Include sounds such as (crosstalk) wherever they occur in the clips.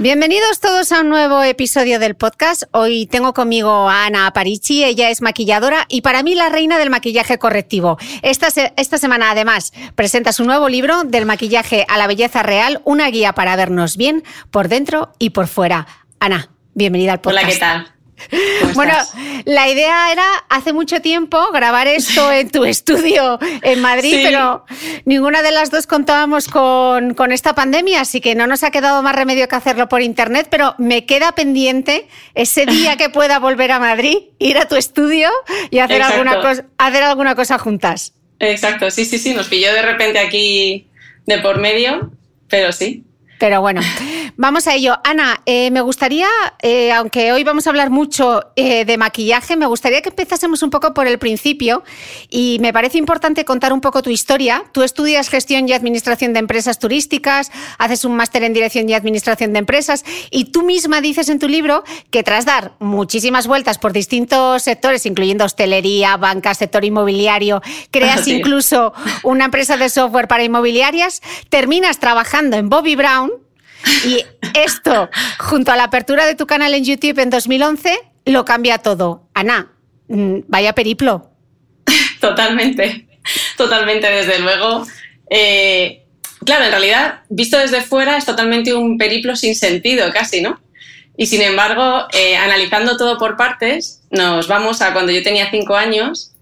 Bienvenidos todos a un nuevo episodio del podcast. Hoy tengo conmigo a Ana Aparici, ella es maquilladora y para mí la reina del maquillaje correctivo. Esta, esta semana además presenta su nuevo libro del maquillaje a la belleza real, una guía para vernos bien por dentro y por fuera. Ana, bienvenida al podcast. Hola, ¿qué tal? Bueno, la idea era hace mucho tiempo grabar esto en tu estudio en Madrid, pero ninguna de las dos contábamos con, con, esta pandemia, así que no nos ha quedado más remedio que hacerlo por internet, pero me queda pendiente ese día que pueda volver a Madrid, ir a tu estudio y hacer, alguna cosa, hacer alguna cosa juntas. Exacto, sí, sí, sí, nos pilló de repente aquí de por medio, pero sí. Pero bueno, vamos a ello. Ana, eh, me gustaría, eh, aunque hoy vamos a hablar mucho eh, de maquillaje, me gustaría que empezásemos un poco por el principio y me parece importante contar un poco tu historia. Tú estudias gestión y administración de empresas turísticas, haces un máster en dirección y administración de empresas y tú misma dices en tu libro que tras dar muchísimas vueltas por distintos sectores, incluyendo hostelería, banca, sector inmobiliario, creas (laughs) incluso una empresa de software para inmobiliarias, terminas trabajando en Bobby Brown y esto, junto a la apertura de tu canal en YouTube en 2011, lo cambia todo. Ana, mm, vaya periplo. (laughs) Totalmente, totalmente, desde luego. Eh, claro, en realidad, visto desde fuera, es totalmente un periplo sin sentido, casi, ¿no? Y sin embargo, eh, analizando todo por partes, nos vamos a cuando yo tenía cinco años,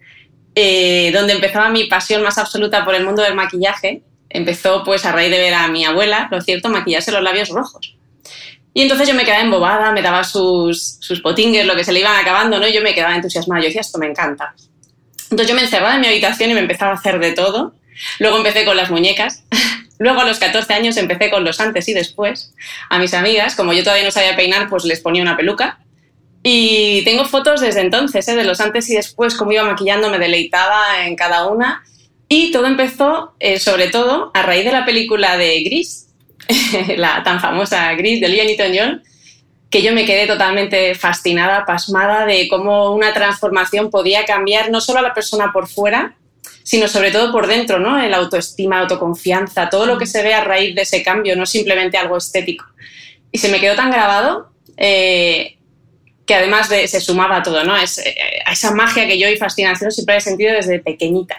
eh, donde empezaba mi pasión más absoluta por el mundo del maquillaje empezó pues a raíz de ver a mi abuela, lo cierto, maquillarse los labios rojos. Y entonces yo me quedaba embobada, me daba sus, sus potingues, lo que se le iban acabando, ¿no? Y yo me quedaba entusiasmada, yo decía, esto me encanta. Entonces yo me encerraba en mi habitación y me empezaba a hacer de todo. Luego empecé con las muñecas. (laughs) Luego a los 14 años empecé con los antes y después. A mis amigas, como yo todavía no sabía peinar, pues les ponía una peluca. Y tengo fotos desde entonces, ¿eh? de los antes y después, cómo iba maquillando, me deleitaba en cada una. Y todo empezó, eh, sobre todo, a raíz de la película de Gris, (laughs) la tan famosa Gris de Olivia Newton-John, que yo me quedé totalmente fascinada, pasmada de cómo una transformación podía cambiar no solo a la persona por fuera, sino sobre todo por dentro, ¿no? El autoestima, autoconfianza, todo lo que se ve a raíz de ese cambio, no simplemente algo estético. Y se me quedó tan grabado eh, que además de, se sumaba todo, ¿no? Es, eh, a esa magia que yo y fascinación siempre he sentido desde pequeñita.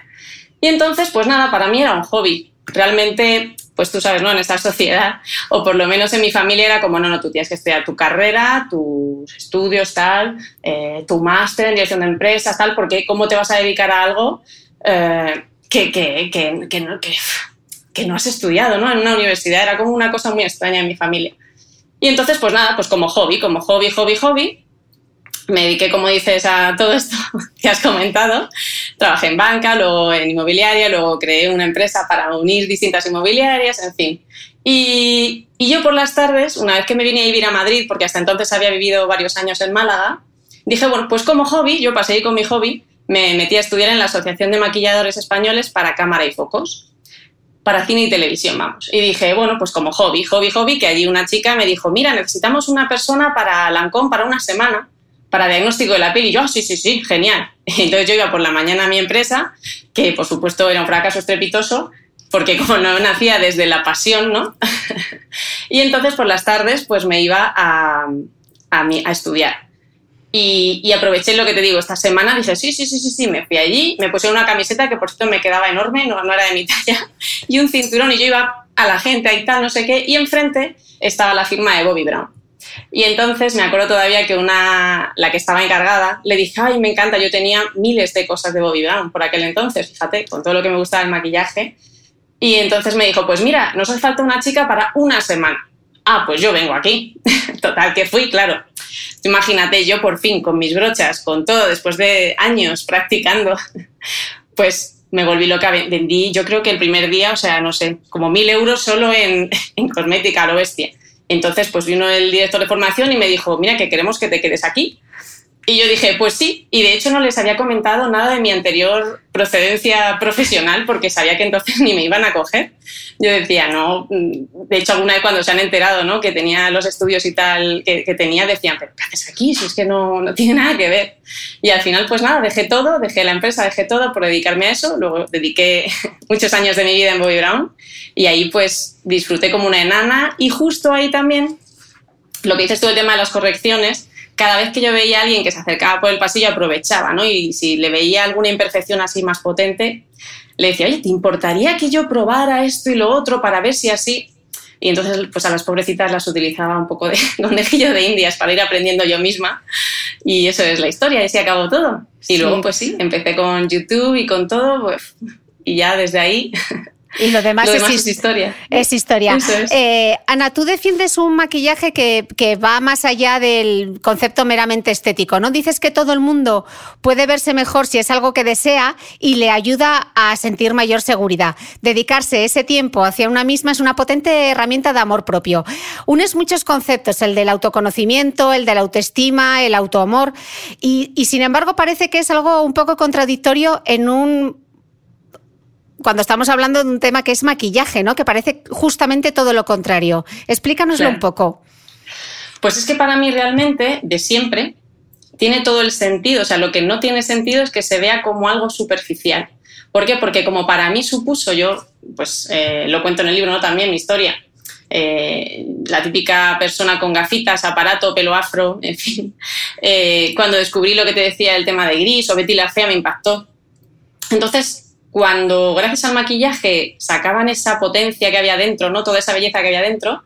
Y entonces, pues nada, para mí era un hobby. realmente, pues tú sabes, ¿no? En esta sociedad, (laughs) o por lo menos en mi familia era como, no, no, tú tienes que estudiar tu carrera, tus estudios, tal, eh, tu máster en dirección de empresas, tal, porque ¿cómo te vas a dedicar a algo eh, que, que, que, que, no, que no has estudiado, ¿no? En una universidad era como una cosa muy extraña en mi familia. Y entonces, pues nada, pues como hobby, como hobby, hobby, hobby, me dediqué, como dices, a todo esto (laughs) que has comentado. Trabajé en banca, luego en inmobiliaria, luego creé una empresa para unir distintas inmobiliarias, en fin. Y, y, yo por las tardes, una vez que me vine a vivir a Madrid, porque hasta entonces había vivido varios años en Málaga, dije, bueno, pues como hobby, yo pasé ahí con mi hobby, me metí a estudiar en la Asociación de Maquilladores Españoles para cámara y focos para cine y televisión, vamos. Y dije, bueno, pues como hobby, hobby, hobby, que allí una chica me dijo, mira, necesitamos una persona para Lancôme para una semana para diagnóstico de la piel. Y yo, ah, sí, sí, sí, genial. (laughs) Entonces yo iba por la mañana a mi empresa, que por supuesto era un fracaso estrepitoso, porque como no nacía desde la pasión, ¿no? (laughs) y entonces por las tardes pues me iba a, a, a estudiar. Y, y, aproveché lo que te digo, esta semana dije, sí, sí, sí, sí, sí, me fui allí, me puse una camiseta que por cierto me quedaba enorme, no, no era de mi talla, (laughs) y un cinturón y yo iba a la gente ahí tal, no sé qué, y enfrente estaba la firma de Bobby Brown. Y entonces me acuerdo todavía que una, la que estaba encargada, le dije, ay, me encanta, yo tenía miles de cosas de Bobby Brown por aquel entonces, fíjate, con todo lo que me gustaba el maquillaje. Y entonces me dijo, pues mira, nos hace falta una chica para una semana. Ah, pues yo vengo aquí. (laughs) Total, que fui, claro. Imagínate, yo por fin, con mis brochas, con todo, después de años practicando, (laughs) pues me volví loca. Vendí, yo creo que el primer día, o sea, no sé, como mil euros solo en, (laughs) en cosmética, lo bestia. Entonces, pues vino el director de formación y me dijo, mira, que queremos que te quedes aquí. Y yo dije, pues sí, y de hecho no les había comentado nada de mi anterior procedencia profesional porque sabía que entonces (laughs) ni me iban a coger. Yo decía, no, de hecho alguna vez cuando se han enterado ¿no? que tenía los estudios y tal que, tenía, decían, pero ¿qué haces aquí? Si es que no, no, tiene nada que ver. Y al final, pues nada, dejé todo, dejé la empresa, dejé todo por dedicarme a eso. Luego dediqué (laughs) muchos años de mi vida en Bobby Brown y ahí pues disfruté como una enana y justo ahí también, lo que dices tú, el tema de las correcciones, cada vez que yo veía a alguien que se acercaba por el pasillo aprovechaba, ¿no? Y si le veía alguna imperfección así más potente, le decía, oye, ¿te importaría que yo probara esto y lo otro para ver si así? Y entonces, pues a las pobrecitas las utilizaba un poco de (laughs) conejillo de indias para ir aprendiendo yo misma. Y eso es la historia, y así acabó todo. Y luego, pues sí, empecé con YouTube y con todo, pues, y ya desde ahí (laughs) y lo demás, es, historia. Es historia. Eh, Ana, tú defiendes un maquillaje que, va más allá del concepto meramente estético, ¿no? Dices que todo el mundo puede verse mejor si es algo que desea y le ayuda a sentir mayor seguridad. Dedicarse ese tiempo hacia una misma es una potente herramienta de amor propio. Unes muchos conceptos, el del autoconocimiento, el de la autoestima, el autoamor, y, y sin embargo parece que es algo un poco contradictorio en un cuando estamos hablando de un tema que es maquillaje, ¿no? Que parece justamente todo lo contrario. Explícanoslo un poco. Pues es que para mí realmente, de siempre, tiene todo el sentido. O sea, lo que no tiene sentido es que se vea como algo superficial. ¿Por qué? Porque como para mí supuso, yo, pues eh, lo cuento en el libro, ¿no? También mi historia. Eh, la típica persona con gafitas, aparato, pelo afro, (laughs) en fin. Eh, cuando descubrí lo que te decía el tema de gris o Betty la Fea me impactó. Entonces, cuando gracias al maquillaje sacaban esa potencia que había dentro, ¿no? Toda esa belleza que había dentro,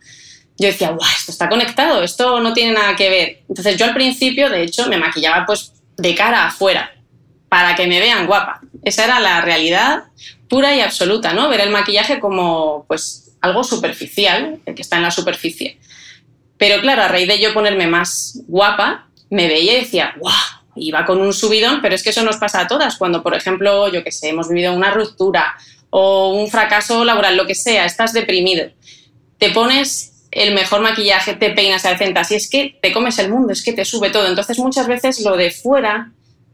yo decía, guau, esto está conectado, esto no tiene nada que ver. Entonces yo al principio, de hecho, me maquillaba pues de cara afuera, para que me vean guapa. Esa era la realidad pura y absoluta, ¿no? Ver el maquillaje como pues algo superficial, que está en la superficie. Pero claro, a raíz de yo ponerme más guapa, me veía y decía, guau, iba con un subidón, pero es que eso nos pasa a todas. Cuando, por ejemplo, yo que sé, hemos vivido una ruptura o un fracaso laboral, lo que sea, estás deprimido, te pones el mejor maquillaje, te peinas al centas y es que te comes el mundo, es que te sube todo. Entonces, muchas veces lo de fuera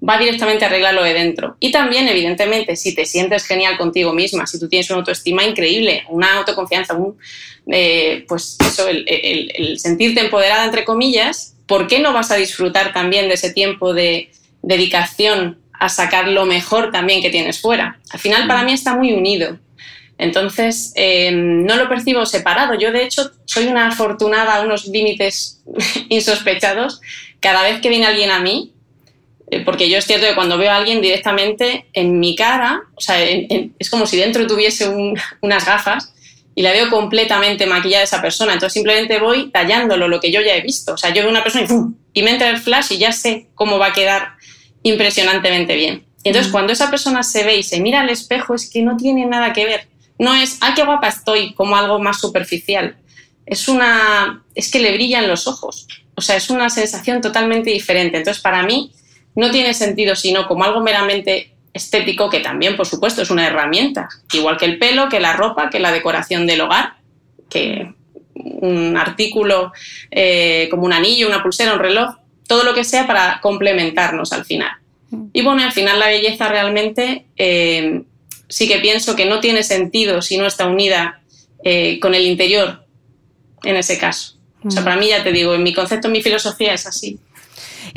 va directamente a arreglar lo de dentro. Y también, evidentemente, si te sientes genial contigo misma, si tú tienes una autoestima increíble, una autoconfianza, un, eh, pues eso, el sentirte empoderada, entre comillas, ¿por qué no vas a disfrutar también de ese tiempo de dedicación a sacar lo mejor también que tienes fuera? Al final para mí está muy unido. Entonces, eh, no lo percibo separado. Yo, de hecho, soy una afortunada a unos límites (laughs) insospechados. Cada vez que viene alguien a mí, Eh, porque yo es cierto que cuando veo a alguien directamente en mi cara, o sea, es como si dentro tuviese unas gafas y la veo completamente maquillada esa persona. Entonces simplemente voy tallándolo, lo que yo ya he visto. O sea, yo veo una persona y, ¡pum! y me entra el flash y ya sé cómo va a quedar impresionantemente bien. Y entonces mm. cuando esa persona se ve y se mira al espejo es que no tiene nada que ver. No es, ¡ay, qué guapa estoy! como algo más superficial. Es una, es que le brillan los ojos. O sea, es una sensación totalmente diferente. Entonces, para mí, no tiene sentido sino como algo meramente estético, que también, por supuesto, es una herramienta, igual que el pelo, que la ropa, que la decoración del hogar, que un artículo eh, como un anillo, una pulsera, un reloj, todo lo que sea para complementarnos al final. Y bueno, al final la belleza realmente eh, sí que pienso que no tiene sentido si no está unida eh, con el interior en ese caso. O sea, para mí ya te digo, en mi concepto, en mi filosofía es así.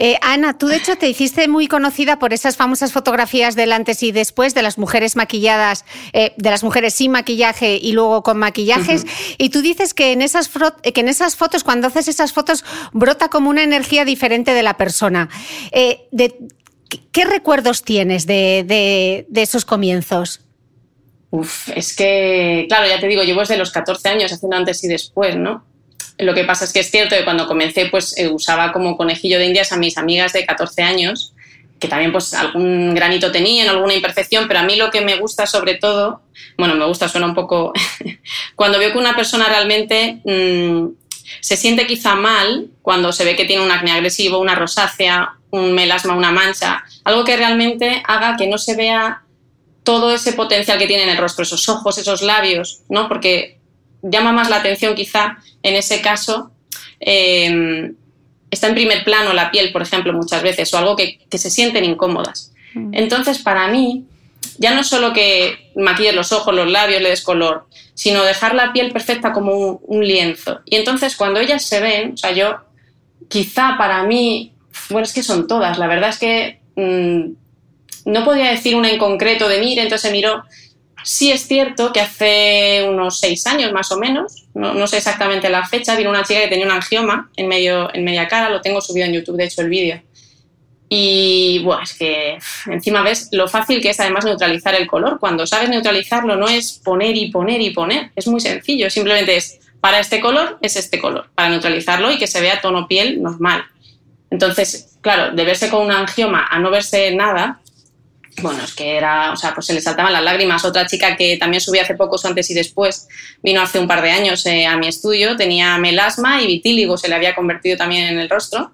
Eh, Ana, tú de hecho te hiciste muy conocida por esas famosas fotografías del antes y después de las mujeres maquilladas, eh, de las mujeres sin maquillaje y luego con maquillajes. Y tú dices que en, esas que en esas fotos, cuando haces esas fotos, brota como una energía diferente de la persona. Eh, ¿Qué recuerdos tienes de, esos comienzos? Uf, es que, claro, ya te digo, llevo desde los 14 años haciendo antes y después, ¿no? Lo que pasa es que es cierto que cuando comencé, pues eh, usaba como conejillo de indias a mis amigas de 14 años, que también pues algún granito tenían, alguna imperfección, pero a mí lo que me gusta sobre todo, bueno, me gusta, suena un poco, (laughs) cuando veo que una persona realmente mm, se siente quizá mal cuando se ve que tiene un acné agresivo, una rosácea, un melasma, una mancha, algo que realmente haga que no se vea todo ese potencial que tiene en el rostro, esos ojos, esos labios, ¿no? Porque llama más la atención quizá en ese caso. Em, está en primer plano la piel, por ejemplo, muchas veces, o algo que, se sienten incómodas. Mm. Entonces, para mí, ya no solo que maquilles los ojos, los labios, le des color, sino dejar la piel perfecta como un, lienzo. Y entonces, cuando ellas se ven, o sea, yo, quizá para mí, bueno, es que son todas, la verdad es que mm, no podía decir una en concreto de mire, entonces se miró, Sí es cierto que hace unos seis años más o menos, no, sé exactamente la fecha, vino una chica que tenía un angioma en, medio, en media cara, lo tengo subido en YouTube, de hecho, el vídeo. Y bueno, es que encima ves lo fácil que es además neutralizar el color. Cuando sabes neutralizarlo no es poner y poner y poner, es muy sencillo, simplemente es para este color es este color, para neutralizarlo y que se vea tono piel normal. Entonces, claro, de verse con un angioma a no verse nada, bueno, es que era, o sea, pues se le saltaban las lágrimas. Otra chica que también subí hace poco, antes y después, vino hace un par de años eh, a mi estudio, tenía melasma y vitíligo, se le había convertido también en el rostro.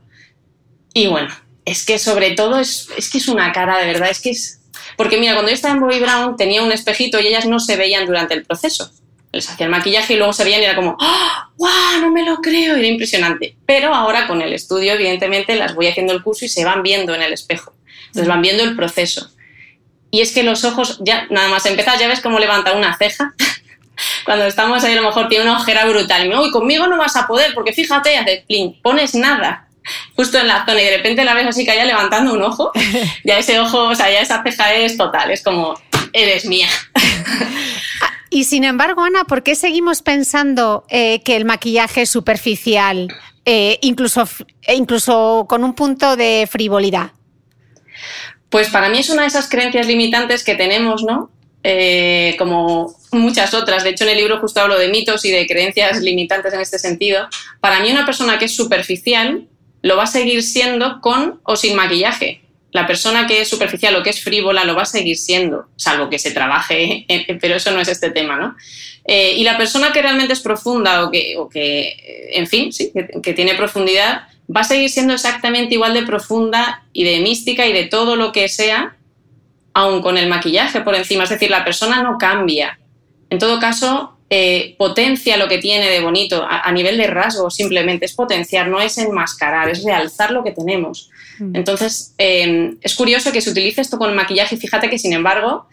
Y bueno, es que sobre todo es, es que es una cara, de verdad, es que es... Porque mira, cuando yo estaba en Bobby Brown tenía un espejito y ellas no se veían durante el proceso. Les hacía el maquillaje y luego se veían y era como, ¡ah! No me lo creo, era impresionante. Pero ahora con el estudio, evidentemente, las voy haciendo el curso y se van viendo en el espejo. Entonces van viendo el proceso. Y es que los ojos, ya nada más empezar, ya ves cómo levanta una ceja. (laughs) Cuando estamos ahí, a lo mejor tiene una ojera brutal. Y me, uy, conmigo no vas a poder, porque fíjate, hace plin, pones nada justo en la zona y de repente la ves así que haya levantando un ojo. (laughs) Ya ese ojo, o sea, ya esa ceja es total, es como, eres mía. (laughs) Y sin embargo, Ana, ¿por qué seguimos pensando eh, que el maquillaje es superficial, eh, incluso, incluso con un punto de frivolidad? Pues para mí es una de esas creencias limitantes que tenemos, ¿no? Eh, como muchas otras. De hecho, en el libro justo hablo de mitos y de creencias limitantes en este sentido. Para mí una persona que es superficial lo va a seguir siendo con o sin maquillaje. La persona que es superficial o que es frívola lo va a seguir siendo, salvo que se trabaje, pero eso no es este tema, ¿no? Eh, y la persona que realmente es profunda o que, que en fin, sí, que tiene profundidad, va a seguir siendo exactamente igual de profunda y de mística y de todo lo que sea, aun con el maquillaje por encima. Es decir, la persona no cambia. En todo caso, eh, potencia lo que tiene de bonito a, nivel de rasgo, simplemente es potenciar, no es enmascarar, es realzar lo que tenemos. Mm. Entonces, em, es curioso que se utilice esto con el maquillaje y fíjate que, sin embargo,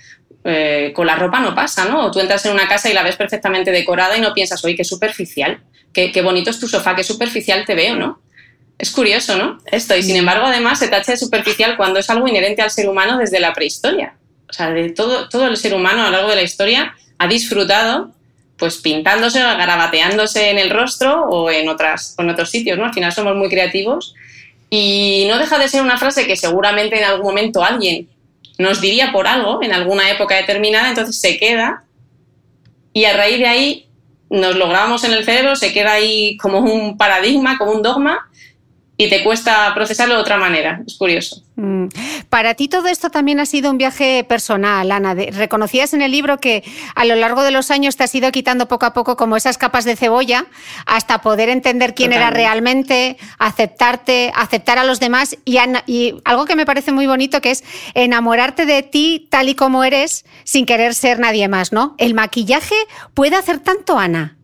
eh, con la ropa no pasa, ¿no? O tú entras en una casa y la ves perfectamente decorada y no piensas, oye, qué superficial, qué, qué bonito es tu sofá, qué superficial te veo, ¿no? Es curioso, ¿no? Esto. Y sin embargo, además, se tacha de superficial cuando es algo inherente al ser humano desde la prehistoria. O sea, de todo, el ser humano a lo largo de la historia ha disfrutado pues pintándose, garabateándose en el rostro o en, otras, en otros sitios, ¿no? Al final somos muy creativos Y no deja de ser una frase que seguramente en algún momento alguien nos diría por algo, en alguna época determinada, entonces se queda y a raíz de ahí nos lo grabamos en el cerebro, se queda ahí como un paradigma, como un dogma y te cuesta procesarlo de otra manera. Es curioso. Mm. Para ti todo esto también ha sido un viaje personal, Ana. reconocías en el libro que a lo largo de los años te has ido quitando poco a poco como esas capas de cebolla hasta poder entender quién era realmente, aceptarte, aceptar a los demás y, y algo que me parece muy bonito que es enamorarte de ti tal y como eres sin querer ser nadie más, ¿no? ¿El maquillaje puede hacer tanto, Ana?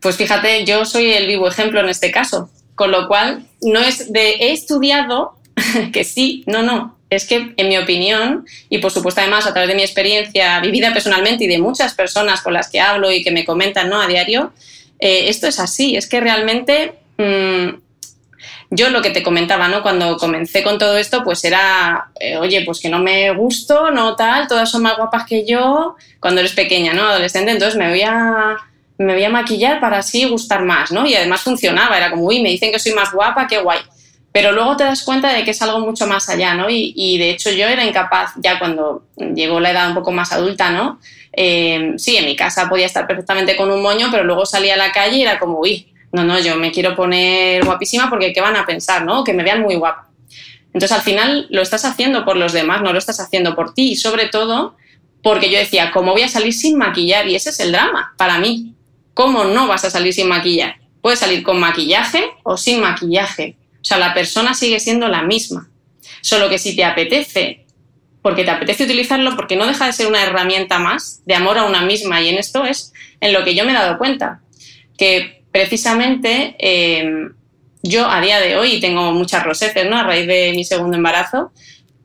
Pues fíjate, yo soy el vivo ejemplo en este caso. Con lo cual, no es de he estudiado, (laughs) que sí, no, no. Es que, en mi opinión, y por supuesto además a través de mi experiencia vivida personalmente y de muchas personas con las que hablo y que me comentan ¿no? a diario, eh, esto es así. Es que realmente mm, yo lo que te comentaba, ¿no? Cuando comencé con todo esto, pues era, eh, oye, pues que no me gusto, no tal, todas son más guapas que yo, cuando eres pequeña, ¿no? Adolescente, entonces me voy a me voy a maquillar para así gustar más, ¿no? Y además funcionaba, era como, uy, me dicen que soy más guapa, qué guay. Pero luego te das cuenta de que es algo mucho más allá, ¿no? Y, de hecho yo era incapaz, ya cuando llegó la edad un poco más adulta, ¿no? Eh, sí, en mi casa podía estar perfectamente con un moño, pero luego salía a la calle y era como, uy, no, no, yo me quiero poner guapísima porque ¿qué van a pensar, no? Que me vean muy guapa. Entonces al final lo estás haciendo por los demás, no lo estás haciendo por ti y sobre todo porque yo decía, ¿cómo voy a salir sin maquillar? Y ese es el drama para mí. ¿Cómo no vas a salir sin maquillaje? Puedes salir con maquillaje o sin maquillaje. O sea, la persona sigue siendo la misma. Solo que si te apetece, porque te apetece utilizarlo, porque no deja de ser una herramienta más de amor a una misma. Y en esto es en lo que yo me he dado cuenta. Que precisamente em, yo a día de hoy tengo muchas rosetes, ¿no? A raíz de mi segundo embarazo,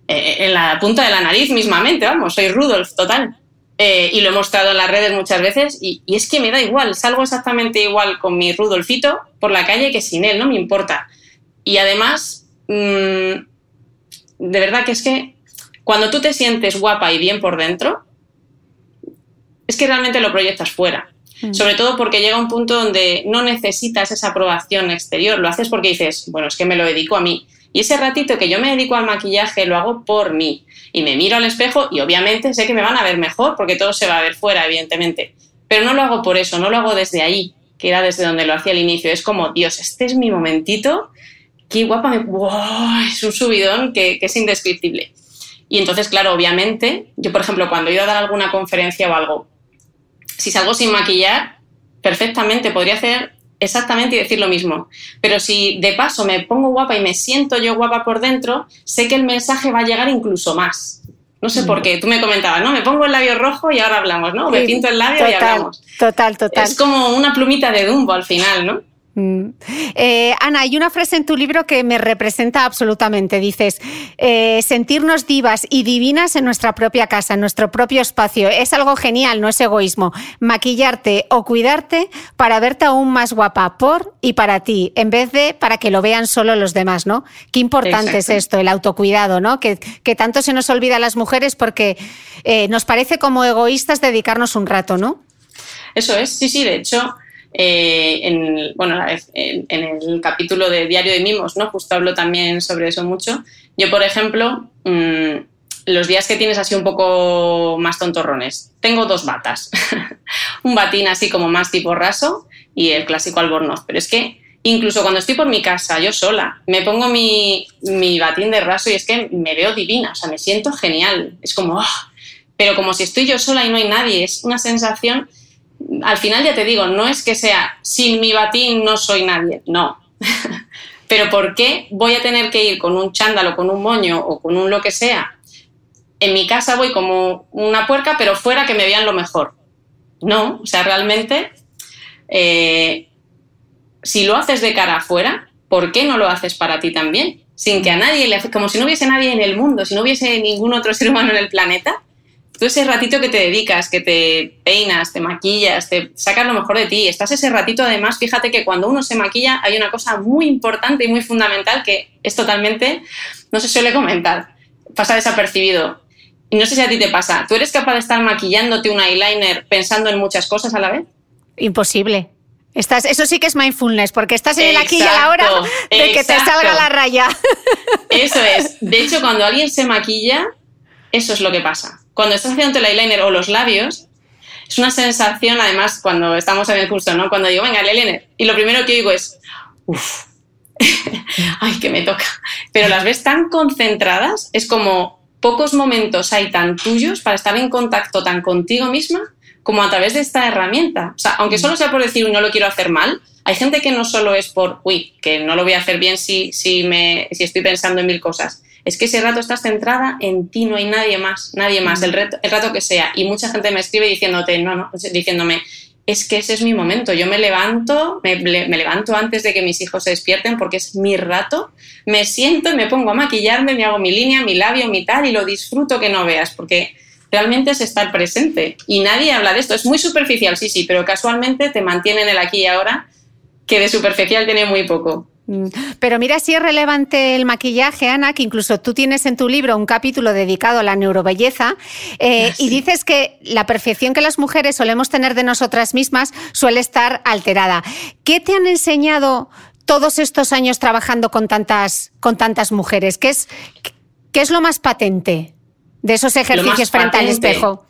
eh, en la punta de la nariz mismamente, vamos, soy Rudolf total. Eh, y lo he mostrado en las redes muchas veces y, es que me da igual, salgo exactamente igual con mi Rudolfito por la calle que sin él, no me importa. Y además, mm, de verdad que es que cuando tú te sientes guapa y bien por dentro, es que realmente lo proyectas fuera. Mm. Sobre todo porque llega un punto donde no necesitas esa aprobación exterior, lo haces porque dices, bueno, es que me lo dedico a mí. Y ese ratito que yo me dedico al maquillaje lo hago por mí y me miro al espejo y obviamente sé que me van a ver mejor porque todo se va a ver fuera, evidentemente. Pero no lo hago por eso, no lo hago desde ahí, que era desde donde lo hacía al inicio. Es como, Dios, este es mi momentito, qué guapa me... Es un subidón que, es indescriptible. Y entonces, claro, obviamente, yo, por ejemplo, cuando he ido a dar alguna conferencia o algo, si salgo sin maquillar, perfectamente podría hacer exactamente y decir lo mismo. Pero si de paso me pongo guapa y me siento yo guapa por dentro, sé que el mensaje va a llegar incluso más. No sé por mm. qué, tú me comentabas, ¿no? Me pongo el labio rojo y ahora hablamos, ¿no? Me pinto el labio y hablamos. Total, total. Es como una plumita de Dumbo al final, ¿no? Mm. Eh, Ana, hay una frase en tu libro que me representa absolutamente. Dices, eh, sentirnos divas y divinas en nuestra propia casa, en nuestro propio espacio. Es algo genial, no es egoísmo. Maquillarte o cuidarte para verte aún más guapa por y para ti, en vez de para que lo vean solo los demás, ¿no? Qué importante es esto, el autocuidado, ¿no? Que, tanto se nos olvida a las mujeres porque eh, nos parece como egoístas dedicarnos un rato, ¿no? Eso es, sí, sí, de hecho eh, en, bueno, en, el capítulo de Diario de Mimos, ¿no? Justo hablo también sobre eso mucho. Yo, por ejemplo, mm, los días que tienes así un poco más tontorrones, tengo dos batas. (laughs) un batín así como más tipo raso y el clásico albornoz. Pero es que incluso cuando estoy por mi casa, yo sola, me pongo mi, mi batín de raso y es que me veo divina, o sea, me siento genial. Es como, ¡ah! pero como si estoy yo sola y no hay nadie, es una sensación al final ya te digo, no es que sea sin mi batín no soy nadie, no. (laughs) Pero ¿por qué voy a tener que ir con un chándalo, con un moño o con un lo que sea? En mi casa voy como una puerca, pero fuera que me vean lo mejor. No, o sea, realmente, eh, si lo haces de cara afuera, ¿por qué no lo haces para ti también? Sin que a nadie le como si no hubiese nadie en el mundo, si no hubiese ningún otro ser humano en el planeta, tú ese ratito que te dedicas, que te peinas, te maquillas, te sacas lo mejor de ti, estás ese ratito además, fíjate que cuando uno se maquilla hay una cosa muy importante y muy fundamental que es totalmente, no se suele comentar, pasa desapercibido. Y no sé si a ti te pasa, ¿tú eres capaz de estar maquillándote un eyeliner pensando en muchas cosas a la vez? Imposible. Estás, eso sí que es mindfulness, porque estás en el aquí y a la hora de que te salga la raya. Eso es. De hecho, cuando alguien se maquilla, eso es lo que pasa. Cuando estás haciendo el eyeliner o los labios, es una sensación, además, cuando estamos en el curso, ¿no? Cuando digo, venga, el eyeliner, y lo primero que digo es, uff, (laughs) ay, que me toca. Pero las ves tan concentradas, es como pocos momentos hay tan tuyos para estar en contacto tan contigo misma como a través de esta herramienta. O sea, aunque solo sea por decir no lo quiero hacer mal, hay gente que no solo es por, uy, que no lo voy a hacer bien si, si, me, si estoy pensando en mil cosas. Es que ese rato estás centrada en ti, no hay nadie más, nadie más, el, el rato que sea. Y mucha gente me escribe diciéndote, no, no, diciéndome, es que ese es mi momento. Yo me levanto, me, me, levanto antes de que mis hijos se despierten porque es mi rato, me siento y me pongo a maquillarme, me hago mi línea, mi labio, mi tal y lo disfruto que no veas porque realmente es estar presente y nadie habla de esto. Es muy superficial, sí, sí, pero casualmente te mantiene en el aquí y ahora que de superficial tiene muy poco. Mm. Pero mira si es relevante el maquillaje, Ana, que incluso tú tienes en tu libro un capítulo dedicado a la neurobelleza eh, ah, y dices que la perfección que las mujeres solemos tener de nosotras mismas suele estar alterada. ¿Qué te han enseñado todos estos años trabajando con tantas, con tantas mujeres? ¿Qué es, ¿Qué es lo más patente de esos ejercicios frente al espejo?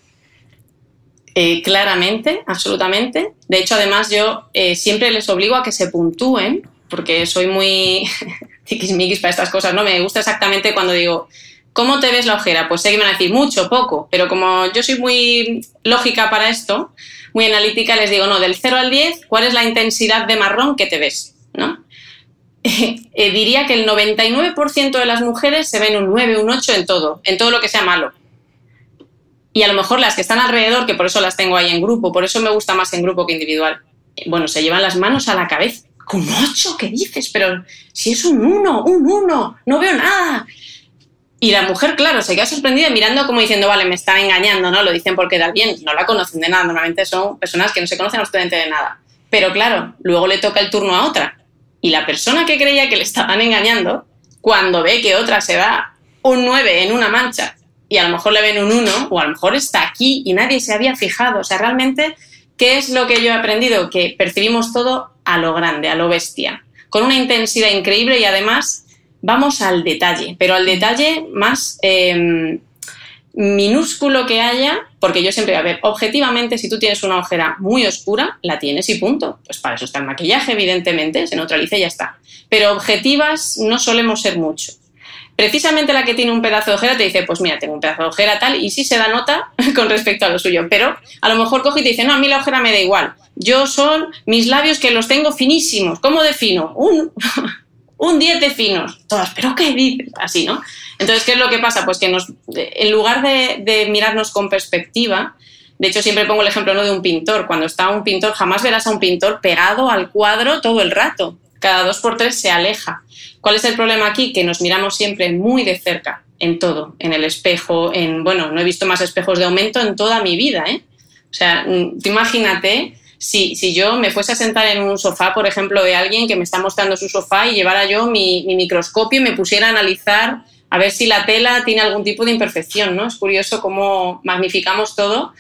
Eh, claramente, absolutamente. De hecho, además, yo eh, siempre les obligo a que se puntúen porque soy muy (laughs) tiquismiquis para estas cosas, ¿no? Me gusta exactamente cuando digo, ¿cómo te ves la ojera? Pues sé que me van a decir mucho, poco, pero como yo soy muy lógica para esto, muy analítica, les digo, no, del 0 al 10, ¿cuál es la intensidad de marrón que te ves? ¿no? (laughs) Eh, diría que el 99% de las mujeres se ven un 9, un 8 en todo, en todo lo que sea malo. Y a lo mejor las que están alrededor, que por eso las tengo ahí en grupo, por eso me gusta más en grupo que individual, bueno, se llevan las manos a la cabeza ¿Con ocho? ¿Qué dices? Pero si es un uno, un uno, no veo nada. Y la mujer, claro, se queda sorprendida mirando como diciendo, vale, me están engañando, ¿no? Lo dicen porque da bien, no la conocen de nada. Normalmente son personas que no se conocen absolutamente de nada. Pero claro, luego le toca el turno a otra. Y la persona que creía que le estaban engañando, cuando ve que otra se da un 9 en una mancha y a lo mejor le ven un 1 o a lo mejor está aquí y nadie se había fijado. O sea, realmente, ¿qué es lo que yo he aprendido? Que percibimos todo a lo grande, a lo bestia, con una intensidad increíble y además vamos al detalle, pero al detalle más em, minúsculo que haya, porque yo siempre a ver, objetivamente, si tú tienes una ojera muy oscura, la tienes y punto. Pues para eso está el maquillaje, evidentemente, se neutraliza y ya está. Pero objetivas no solemos ser mucho precisamente la que tiene un pedazo de ojera te dice, pues mira, tengo un pedazo de ojera tal, y sí se da nota (laughs) con respecto a lo suyo, pero a lo mejor coge y te dice, no, a mí la ojera me da igual, yo son mis labios que los tengo finísimos, ¿cómo de (laughs) fino? Un, un 10 de finos, todas, pero ¿qué dices? Así, ¿no? Entonces, ¿qué es lo que pasa? Pues que nos, en lugar de, de mirarnos con perspectiva, de hecho, siempre pongo el ejemplo ¿no? de un pintor. Cuando está un pintor, jamás verás a un pintor pegado al cuadro todo el rato. Cada dos por tres se aleja. ¿Cuál es el problema aquí? Que nos miramos siempre muy de cerca, en todo, en el espejo, en, bueno, no he visto más espejos de aumento en toda mi vida, ¿eh? O sea, mm, imagínate si, si, yo me fuese a sentar en un sofá, por ejemplo, de alguien que me está mostrando su sofá y llevara yo mi, microscopio y me pusiera a analizar a ver si la tela tiene algún tipo de imperfección, ¿no? Es curioso cómo magnificamos todo,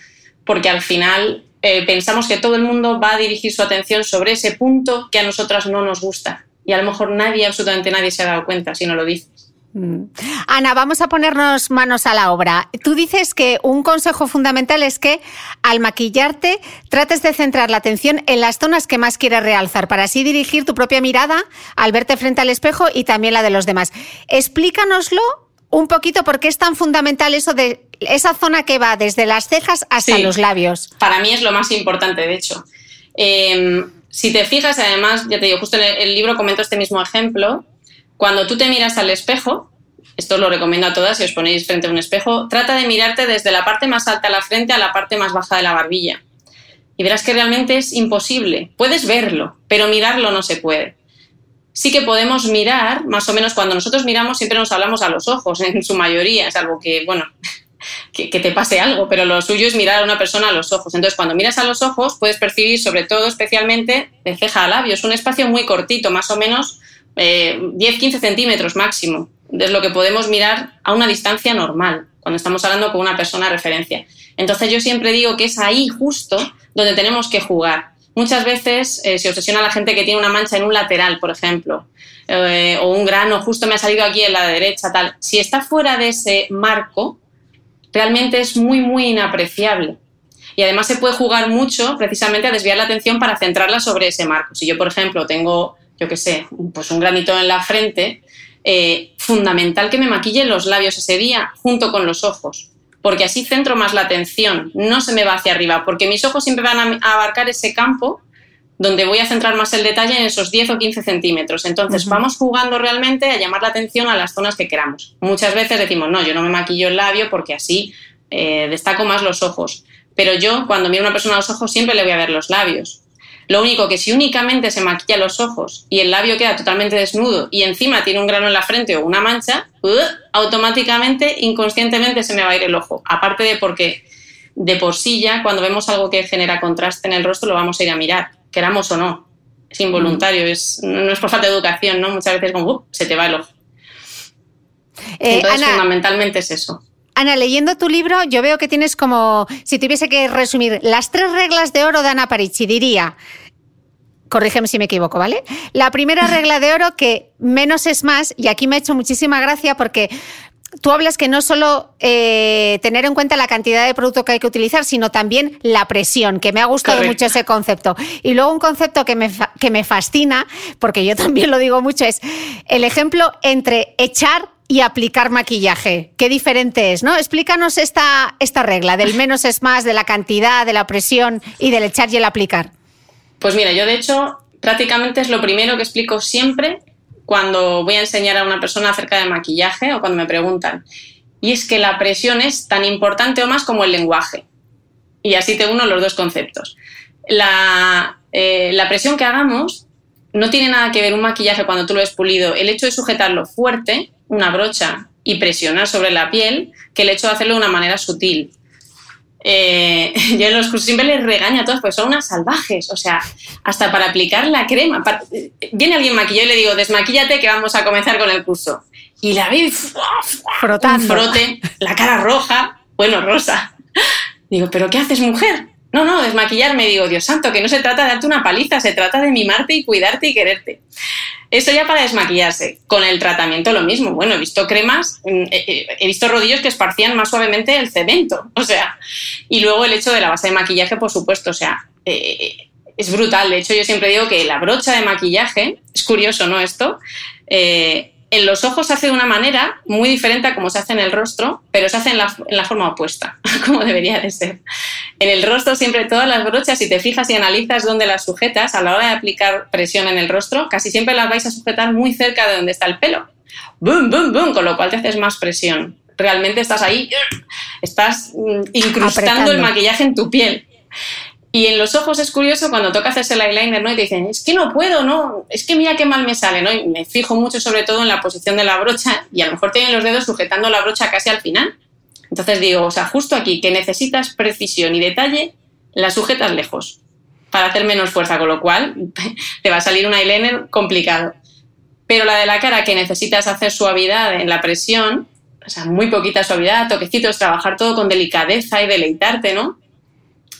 porque al final eh, pensamos que todo el mundo va a dirigir su atención sobre ese punto que a nosotras no nos gusta y a lo mejor nadie, absolutamente nadie se ha dado cuenta si no lo dices. Mm. Ana, vamos a ponernos manos a la obra. Tú dices que un consejo fundamental es que al maquillarte trates de centrar la atención en las zonas que más quieres realzar para así dirigir tu propia mirada al verte frente al espejo y también la de los demás. Explícanoslo un poquito por qué es tan fundamental eso de esa zona que va desde las cejas hasta los labios. Para mí es lo más importante, de hecho. Em, si te fijas, además, ya te digo, justo en el, libro comento este mismo ejemplo, cuando tú te miras al espejo, esto lo recomiendo a todas si os ponéis frente a un espejo, trata de mirarte desde la parte más alta de la frente a la parte más baja de la barbilla. Y verás que realmente es imposible. Puedes verlo, pero mirarlo no se puede. Sí que podemos mirar, más o menos cuando nosotros miramos siempre nos hablamos a los ojos, en su mayoría, es algo que, bueno, (laughs) que, te pase algo, pero lo suyo es mirar a una persona a los ojos. Entonces, cuando miras a los ojos, puedes percibir, sobre todo, especialmente, de ceja a labio. Es un espacio muy cortito, más o menos 10-15 eh, centímetros máximo. Es lo que podemos mirar a una distancia normal, cuando estamos hablando con una persona referencia. Entonces, yo siempre digo que es ahí justo donde tenemos que jugar. muchas veces eh, se obsesiona la gente que tiene una mancha en un lateral, por ejemplo, eh, o un grano justo me ha salido aquí en la derecha, tal. Si está fuera de ese marco, realmente es muy, muy inapreciable. Y además se puede jugar mucho precisamente a desviar la atención para centrarla sobre ese marco. Si yo, por ejemplo, tengo, yo qué sé, pues un granito en la frente, eh, fundamental que me maquille los labios ese día junto con los ojos, porque así centro más la atención, no se me va hacia arriba, porque mis ojos siempre van a abarcar ese campo donde voy a centrar más el detalle en esos 10 o 15 centímetros. Entonces, vamos jugando realmente a llamar la atención a las zonas que queramos. Muchas veces decimos, no, yo no me maquillo el labio porque así eh, destaco más los ojos. Pero yo, cuando miro a una persona a los ojos, siempre le voy a ver los labios. Lo único que si únicamente se maquilla los ojos y el labio queda totalmente desnudo y encima tiene un grano en la frente o una mancha, uh, automáticamente, inconscientemente se me va a ir el ojo. Aparte de porque de por sí ya, cuando vemos algo que genera contraste en el rostro, lo vamos a ir a mirar queramos o no. Es involuntario, es, no es por falta de educación, ¿no? Muchas veces como, se te va el ojo. Eh, Entonces, fundamentalmente es eso. Ana, leyendo tu libro, yo veo que tienes como, si tuviese que resumir, las tres reglas de oro de Ana Parici, diría, corrígeme si me equivoco, ¿vale? La primera regla de oro que menos es más, y aquí me ha hecho muchísima gracia porque tú hablas que no solo eh, tener en cuenta la cantidad de producto que hay que utilizar, sino también la presión, que me ha gustado mucho ese concepto. Y luego un concepto que me, que me fascina, porque yo (laughs) también lo digo mucho, es el ejemplo entre echar y aplicar maquillaje. Qué diferente es, ¿no? Explícanos esta, esta regla del menos es más, de la cantidad, de la presión y del echar y el aplicar. Pues mira, yo de hecho prácticamente es lo primero que explico siempre cuando voy a enseñar a una persona acerca de maquillaje o cuando me preguntan. Y es que la presión es tan importante o más como el lenguaje. Y así te uno los dos conceptos. La, eh, la presión que hagamos no tiene nada que ver un maquillaje cuando tú lo has pulido. El hecho de sujetarlo fuerte, una brocha, y presionar sobre la piel, que el hecho de hacerlo de una manera sutil. Eh, (laughs) yo en los cursos siempre les regaño a todos, pues son unas salvajes, o sea, hasta para aplicar la crema. viene alguien maquillado y le digo, desmaquíllate que vamos a comenzar con el curso. Y la veo frotando. frote, la cara roja, bueno, rosa. Digo, ¿pero qué haces, mujer? No, no, desmaquillarme. Digo, Dios santo, que no se trata de darte una paliza, se trata de mimarte y cuidarte y quererte. Eso ya para desmaquillarse. Con el tratamiento lo mismo. Bueno, he visto cremas, mm, he visto rodillos que esparcían más suavemente el cemento. (laughs) O sea, y luego el hecho de la base de maquillaje, por supuesto. O sea, eh, es brutal. De hecho, yo siempre digo que la brocha de maquillaje, es curioso, ¿no? Esto. Eh, en los ojos se hace de una manera muy diferente a como se hace en el rostro, pero se hace en la, forma opuesta, (laughs) como debería de ser. En el rostro siempre todas las brochas, si te fijas y analizas dónde las sujetas, a la hora de aplicar presión en el rostro, casi siempre las vais a sujetar muy cerca de donde está el pelo. ¡Bum, bum, bum! Con lo cual te haces más presión. Realmente estás ahí, estás mm, incrustando el maquillaje en tu piel. Y en los ojos es curioso cuando toca hacerse el eyeliner, ¿no? Y te dicen, es que no puedo, ¿no? Es que mira qué mal me sale, ¿no? Y me fijo mucho sobre todo en la posición de la brocha y a lo mejor tienen los dedos sujetando la brocha casi al final. Entonces digo, o sea, justo aquí que necesitas precisión y detalle, la sujetas lejos para hacer menos fuerza, con lo cual (laughs) te va a salir un eyeliner complicado. Pero la de la cara que necesitas hacer suavidad en la presión, o sea, muy poquita suavidad, toquecitos, trabajar todo con delicadeza y deleitarte, ¿no?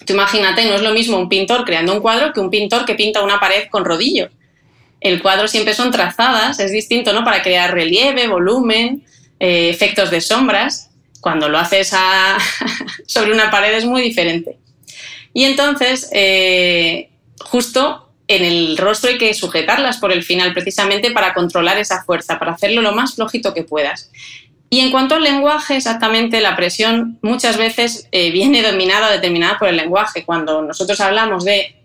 Tú imagínate, no es lo mismo un pintor creando un cuadro que un pintor que pinta una pared con rodillo. El cuadro siempre son trazadas, es distinto, ¿no? Para crear relieve, volumen, eh, efectos de sombras. Cuando lo haces (laughs) sobre una pared es muy diferente. Y entonces, eh, justo en el rostro hay que sujetarlas por el final, precisamente para controlar esa fuerza, para hacerlo lo más flojito que puedas. Y en cuanto al lenguaje, exactamente la presión muchas veces eh, viene dominada o determinada por el lenguaje. Cuando nosotros hablamos de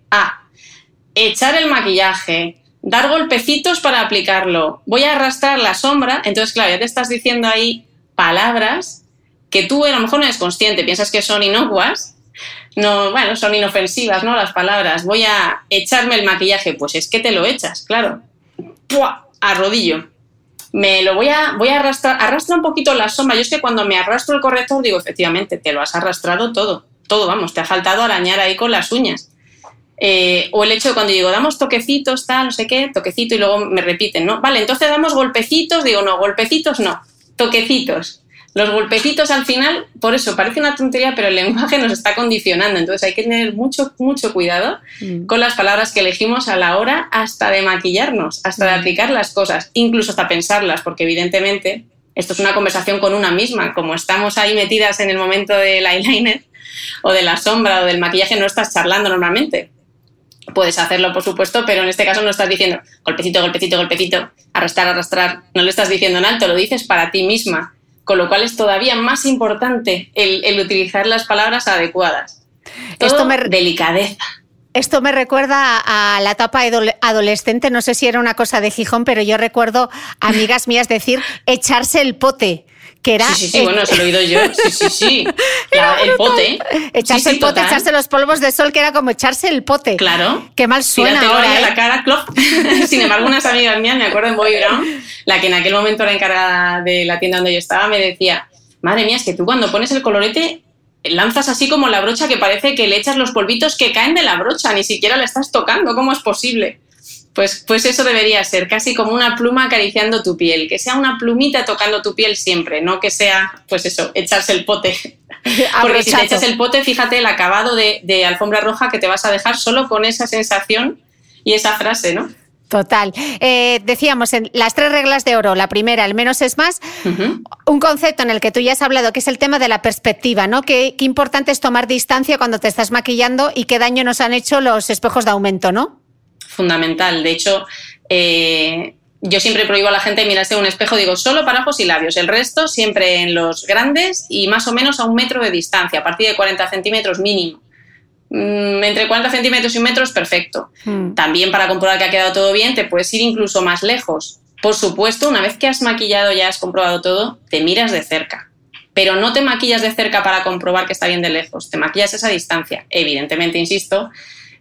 echar el maquillaje, dar golpecitos para aplicarlo, voy a arrastrar la sombra, entonces claro, ya te estás diciendo ahí palabras que tú a lo mejor no eres consciente, piensas que son inocuas, no, bueno, son inofensivas, ¿no? Las palabras, voy a echarme el maquillaje, pues es que te lo echas, claro. ¡Pua! A rodillo me lo voy a, voy a arrastrar, arrastra un poquito la sombra. Yo es que cuando me arrastro el corrector digo, efectivamente, te lo has arrastrado todo, todo, vamos, te ha faltado arañar ahí con las uñas. Eh, o el hecho de cuando digo, damos toquecitos, tal, no sé qué, toquecito y luego me repiten, ¿no? Vale, entonces damos golpecitos, digo, no, golpecitos no, toquecitos. Los golpecitos al final, por eso parece una tontería, pero el lenguaje nos está condicionando. Entonces hay que tener mucho, mucho cuidado mm. con las palabras que elegimos a la hora hasta de maquillarnos, hasta de mm. aplicar las cosas, incluso hasta pensarlas, porque evidentemente esto es una conversación con una misma. Como estamos ahí metidas en el momento del eyeliner o de la sombra o del maquillaje, no estás charlando normalmente. Puedes hacerlo, por supuesto, pero en este caso no estás diciendo golpecito, golpecito, golpecito, arrastrar, arrastrar. No lo estás diciendo en alto, lo dices para ti misma. Con lo cual es todavía más importante el, utilizar las palabras adecuadas. Esto me... Delicadeza. Esto me recuerda a la etapa adolescente, no sé si era una cosa de Gijón, pero yo recuerdo amigas mías decir echarse el pote que era... Sí, sí, sí, bueno, se lo he oído yo, sí, sí, sí, (laughs) el pote. Echarse el pote, echarse los polvos de sol, que era como echarse el pote. Claro. Qué mal suena ahora, ¿eh? la cara, (laughs) Sin embargo, unas amigas mías, me acuerdo en Boy Brown, la que en aquel momento era encargada de la tienda donde yo estaba, me decía, madre mía, es que tú cuando pones el colorete lanzas así como la brocha que parece que le echas los polvitos que caen de la brocha, ni siquiera la estás tocando, ¿cómo es posible? Pues, pues eso debería ser, casi como una pluma acariciando tu piel, que sea una plumita tocando tu piel siempre, no que sea, pues eso, echarse el pote. (laughs) Porque si te echas el pote, fíjate el acabado de, de alfombra roja que te vas a dejar solo con esa sensación y esa frase, ¿no? Total. Eh, decíamos, en las tres reglas de oro, la primera, el menos es más, un concepto en el que tú ya has hablado, que es el tema de la perspectiva, ¿no? Qué, importante es tomar distancia cuando te estás maquillando y qué daño nos han hecho los espejos de aumento, ¿no? Fundamental. De hecho, eh, yo siempre prohíbo a la gente mirarse un espejo, digo, solo para ojos y labios. El resto siempre en los grandes y más o menos a un metro de distancia, a partir de 40 centímetros mínimo. Mm, entre 40 centímetros y un metro es perfecto. Hmm. También para comprobar que ha quedado todo bien, te puedes ir incluso más lejos. Por supuesto, una vez que has maquillado ya has comprobado todo, te miras de cerca. Pero no te maquillas de cerca para comprobar que está bien de lejos, te maquillas esa distancia. Evidentemente, insisto,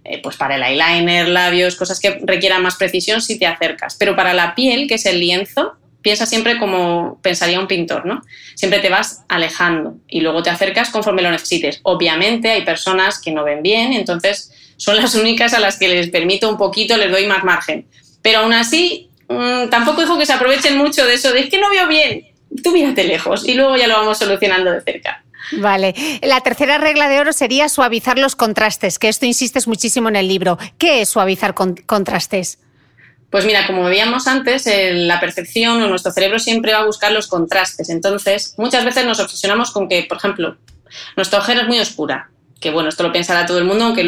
eh, pues para el eyeliner, labios, cosas que requieran más precisión, si te acercas. Pero para la piel, que es el lienzo, piensa siempre como pensaría un pintor, ¿no? Siempre te vas alejando y luego te acercas conforme lo necesites. Obviamente hay personas que no ven bien, entonces son las únicas a las que les permito un poquito, les doy más margen. Pero aún así, mm, tampoco digo que se aprovechen mucho de eso, de es que no veo bien. Tú mírate lejos y luego ya lo vamos solucionando de cerca. Vale. La tercera regla de oro sería suavizar los contrastes, que esto insistes muchísimo en el libro. ¿Qué es suavizar contrastes? Pues mira, como veíamos antes, la percepción o nuestro cerebro siempre va a buscar los contrastes. Entonces, muchas veces nos obsesionamos con que, por ejemplo, nuestra ojera es muy oscura. Que bueno, esto lo pensará todo el mundo, aunque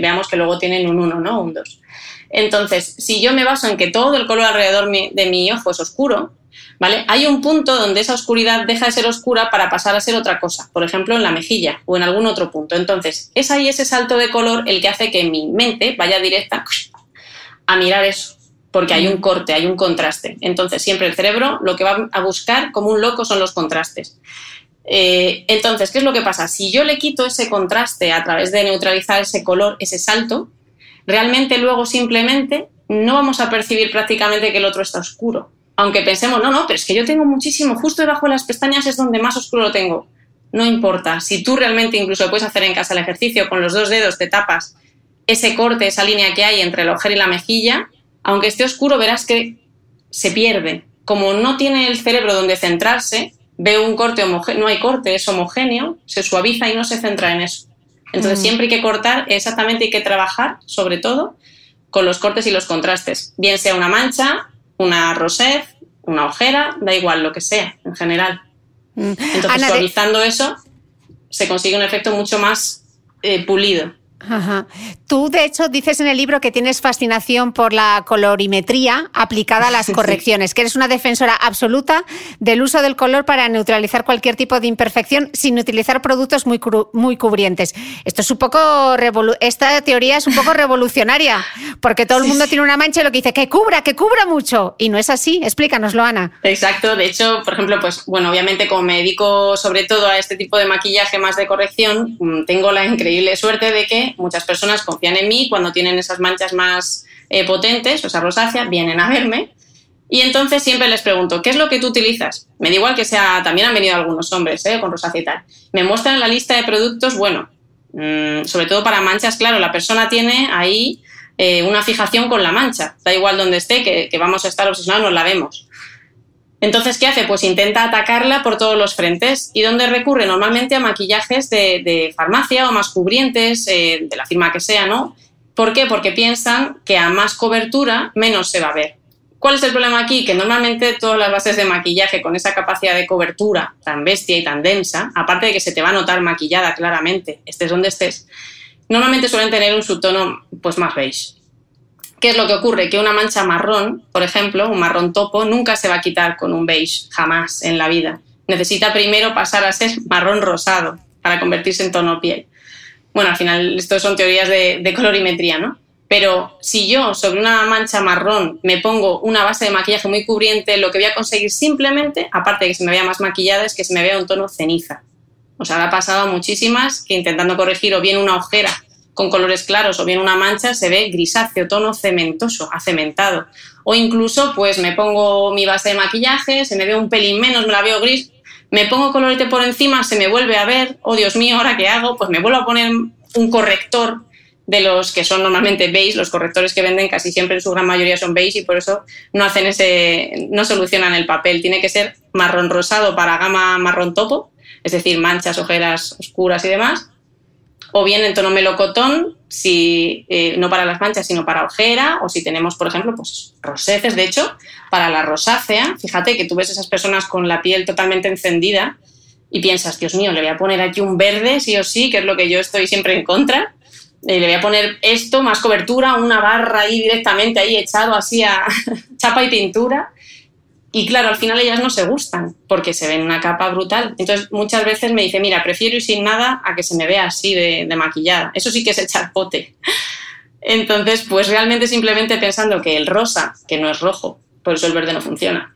veamos que luego tienen un 1, ¿no? Un 2. Entonces, si yo me baso en que todo el color alrededor de mi ojo es oscuro, ¿vale? Hay un punto donde esa oscuridad deja de ser oscura para pasar a ser otra cosa, por ejemplo, en la mejilla o en algún otro punto. Entonces, es ahí ese salto de color el que hace que mi mente vaya directa a mirar eso porque hay un corte, hay un contraste. Entonces, siempre el cerebro lo que va a buscar como un loco son los contrastes. Eh, entonces, ¿qué es lo que pasa? Si yo le quito ese contraste a través de neutralizar ese color, ese salto, realmente luego simplemente no vamos a percibir prácticamente que el otro está oscuro. Aunque pensemos, no, no, pero es que yo tengo muchísimo, justo debajo de las pestañas es donde más oscuro lo tengo. No importa, si tú realmente incluso puedes hacer en casa el ejercicio, con los dos dedos te tapas ese corte, esa línea que hay entre el ojero y la mejilla, aunque esté oscuro, verás que se pierde. Como no tiene el cerebro donde centrarse, ve un corte homogéneo, no hay corte, es homogéneo, se suaviza y no se centra en eso. Entonces mm. siempre hay que cortar, exactamente hay que trabajar, sobre todo, con los cortes y los contrastes. Bien sea una mancha, una rosez, una ojera, da igual, lo que sea, en general. Mm. Entonces, suavizando eso, se consigue un efecto mucho más eh, pulido. Ajá. Tú, de hecho, dices en el libro que tienes fascinación por la colorimetría aplicada a las (laughs) correcciones, que eres una defensora absoluta del uso del color para neutralizar cualquier tipo de imperfección sin utilizar productos muy, muy cubrientes. Esto es un poco esta teoría es un poco revolucionaria, porque todo el mundo tiene una mancha y lo que dice que cubra, que cubra mucho, y no es así. Explícanoslo, Ana. Exacto. De hecho, por ejemplo, pues bueno, obviamente como me dedico sobre todo a este tipo de maquillaje más de corrección, mm, tengo la increíble suerte de que muchas personas confían en mí cuando tienen esas manchas más eh, potentes, o esa rosácea, vienen a verme. Y entonces siempre les pregunto, ¿qué es lo que tú utilizas? Me da igual que sea, también han venido algunos hombres eh, con rosácea y tal. Me muestran la lista de productos, bueno, mm, sobre todo para manchas, claro, la persona tiene ahí eh, una fijación con la mancha. Da igual donde esté, que, que vamos a estar obsesionados, nos la vemos. Entonces, ¿qué hace? Pues intenta atacarla por todos los frentes. ¿Y dónde recurre? Normalmente a maquillajes de, farmacia o más cubrientes, eh, de la firma que sea, ¿no? ¿Por qué? Porque piensan que a más cobertura menos se va a ver. ¿Cuál es el problema aquí? Que normalmente todas las bases de maquillaje con esa capacidad de cobertura tan bestia y tan densa, aparte de que se te va a notar maquillada claramente, estés donde estés, normalmente suelen tener un subtono pues más beige. ¿Qué es lo que ocurre? Que una mancha marrón, por ejemplo, un marrón topo, nunca se va a quitar con un beige, jamás en la vida. Necesita primero pasar a ser marrón rosado para convertirse en tono piel. Bueno, al final esto son teorías de, colorimetría, ¿no? Pero si yo sobre una mancha marrón me pongo una base de maquillaje muy cubriente, lo que voy a conseguir simplemente, aparte de que se me vea más maquillada, es que se me vea un tono ceniza. O sea, ha pasado muchísimas que intentando corregir o bien una ojera con colores claros o bien una mancha, se ve grisáceo, tono cementoso, acementado. O incluso, pues me pongo mi base de maquillaje, se me ve un pelín menos, me la veo gris, me pongo colorete por encima, se me vuelve a ver, oh Dios mío, ¿ahora qué hago? Pues me vuelvo a poner un corrector de los que son normalmente beige, los correctores que venden casi siempre en su gran mayoría son beige y por eso no hacen ese, no solucionan el papel. Tiene que ser marrón rosado para gama marrón topo, es decir, manchas, ojeras oscuras y demás, o bien en tono melocotón, si eh, no para las manchas, sino para ojera, o si tenemos, por ejemplo, pues roseces, de hecho, para la rosácea, fíjate que tú ves esas personas con la piel totalmente encendida y piensas, Dios mío, le voy a poner aquí un verde, sí o sí, que es lo que yo estoy siempre en contra, y le voy a poner esto, más cobertura, una barra ahí directamente ahí echado así a (laughs) chapa y pintura, y claro, al final ellas no se gustan porque se ven una capa brutal. Entonces muchas veces me dice, mira, prefiero ir sin nada a que se me vea así de, maquillada. Eso sí que es echar pote. Entonces, pues realmente simplemente pensando que el rosa, que no es rojo, por eso el verde no funciona,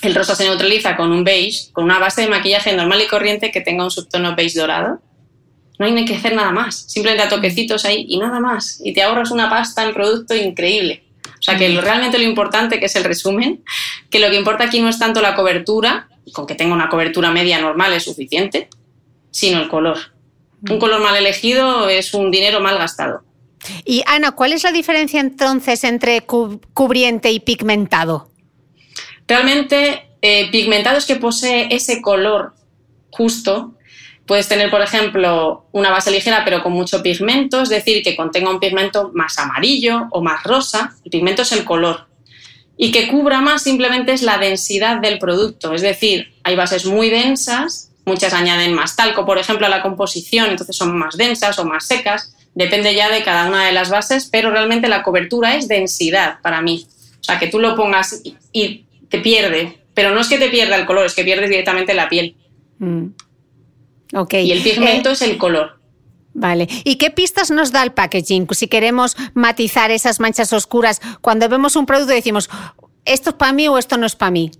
el rosa se neutraliza con un beige, con una base de maquillaje normal y corriente que tenga un subtono beige dorado. No hay que hacer nada más, simplemente a toquecitos ahí y nada más. Y te ahorras una pasta en producto increíble. O sea que realmente lo importante, que es el resumen, que lo que importa aquí no es tanto la cobertura, con que tenga una cobertura media normal es suficiente, sino el color. Un color mal elegido es un dinero mal gastado. Y Ana, ¿cuál es la diferencia entonces entre cubriente y pigmentado? Realmente, eh, pigmentado es que posee ese color justo Puedes tener, por ejemplo, una base ligera pero con mucho pigmento, es decir, que contenga un pigmento más amarillo o más rosa. El pigmento es el color. Y que cubra más simplemente es la densidad del producto. Es decir, hay bases muy densas, muchas añaden más talco, por ejemplo, a la composición, entonces son más densas o más secas. Depende ya de cada una de las bases, pero realmente la cobertura es densidad para mí. O sea, que tú lo pongas y, te pierde. Pero no es que te pierda el color, es que pierdes directamente la piel. Mm. Y el pigmento eh, es el color. Vale. ¿Y qué pistas nos da el packaging? Si queremos matizar esas manchas oscuras, cuando vemos un producto decimos, ¿esto es para mí o esto no es para mí?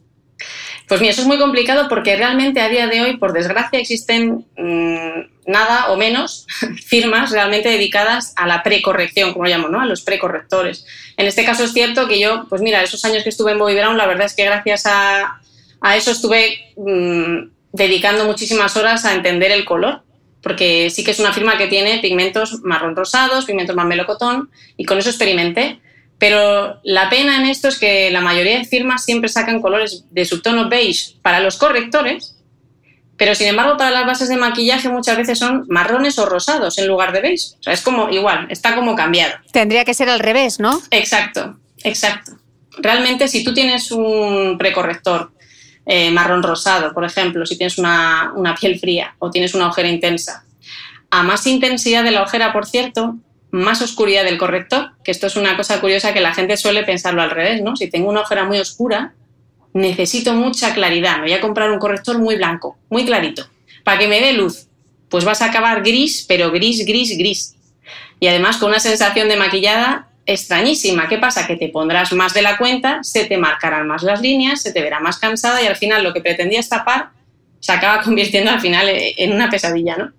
Pues mira, eso es muy complicado porque realmente a día de hoy, por desgracia, existen mm, nada o menos (laughs) firmas realmente dedicadas a la precorrección, como lo llamo, ¿no? A los precorrectores. En este caso es cierto que yo, pues mira, esos años que estuve en Bobby Brown, la verdad es que gracias a, eso estuve mm, dedicando muchísimas horas a entender el color, porque sí que es una firma que tiene pigmentos marrón rosados, pigmentos más melocotón, y con eso experimenté. Pero la pena en esto es que la mayoría de firmas siempre sacan colores de subtono beige para los correctores, pero sin embargo para las bases de maquillaje muchas veces son marrones o rosados en lugar de beige. O sea, es como igual, está como cambiado. Tendría que ser al revés, ¿no? Exacto, exacto. Realmente si tú tienes un precorrector eh, marrón rosado, por ejemplo, si tienes una, piel fría o tienes una ojera intensa. A más intensidad de la ojera, por cierto, más oscuridad del corrector, que esto es una cosa curiosa que la gente suele pensarlo al revés, ¿no? Si tengo una ojera muy oscura, necesito mucha claridad, me voy a comprar un corrector muy blanco, muy clarito, para que me dé luz. Pues vas a acabar gris, pero gris, gris, gris. Y además con una sensación de maquillada extrañísima. ¿Qué pasa? Que te pondrás más de la cuenta, se te marcarán más las líneas, se te verá más cansada y al final lo que pretendías tapar se acaba (laughs) convirtiendo al final en una pesadilla, ¿no?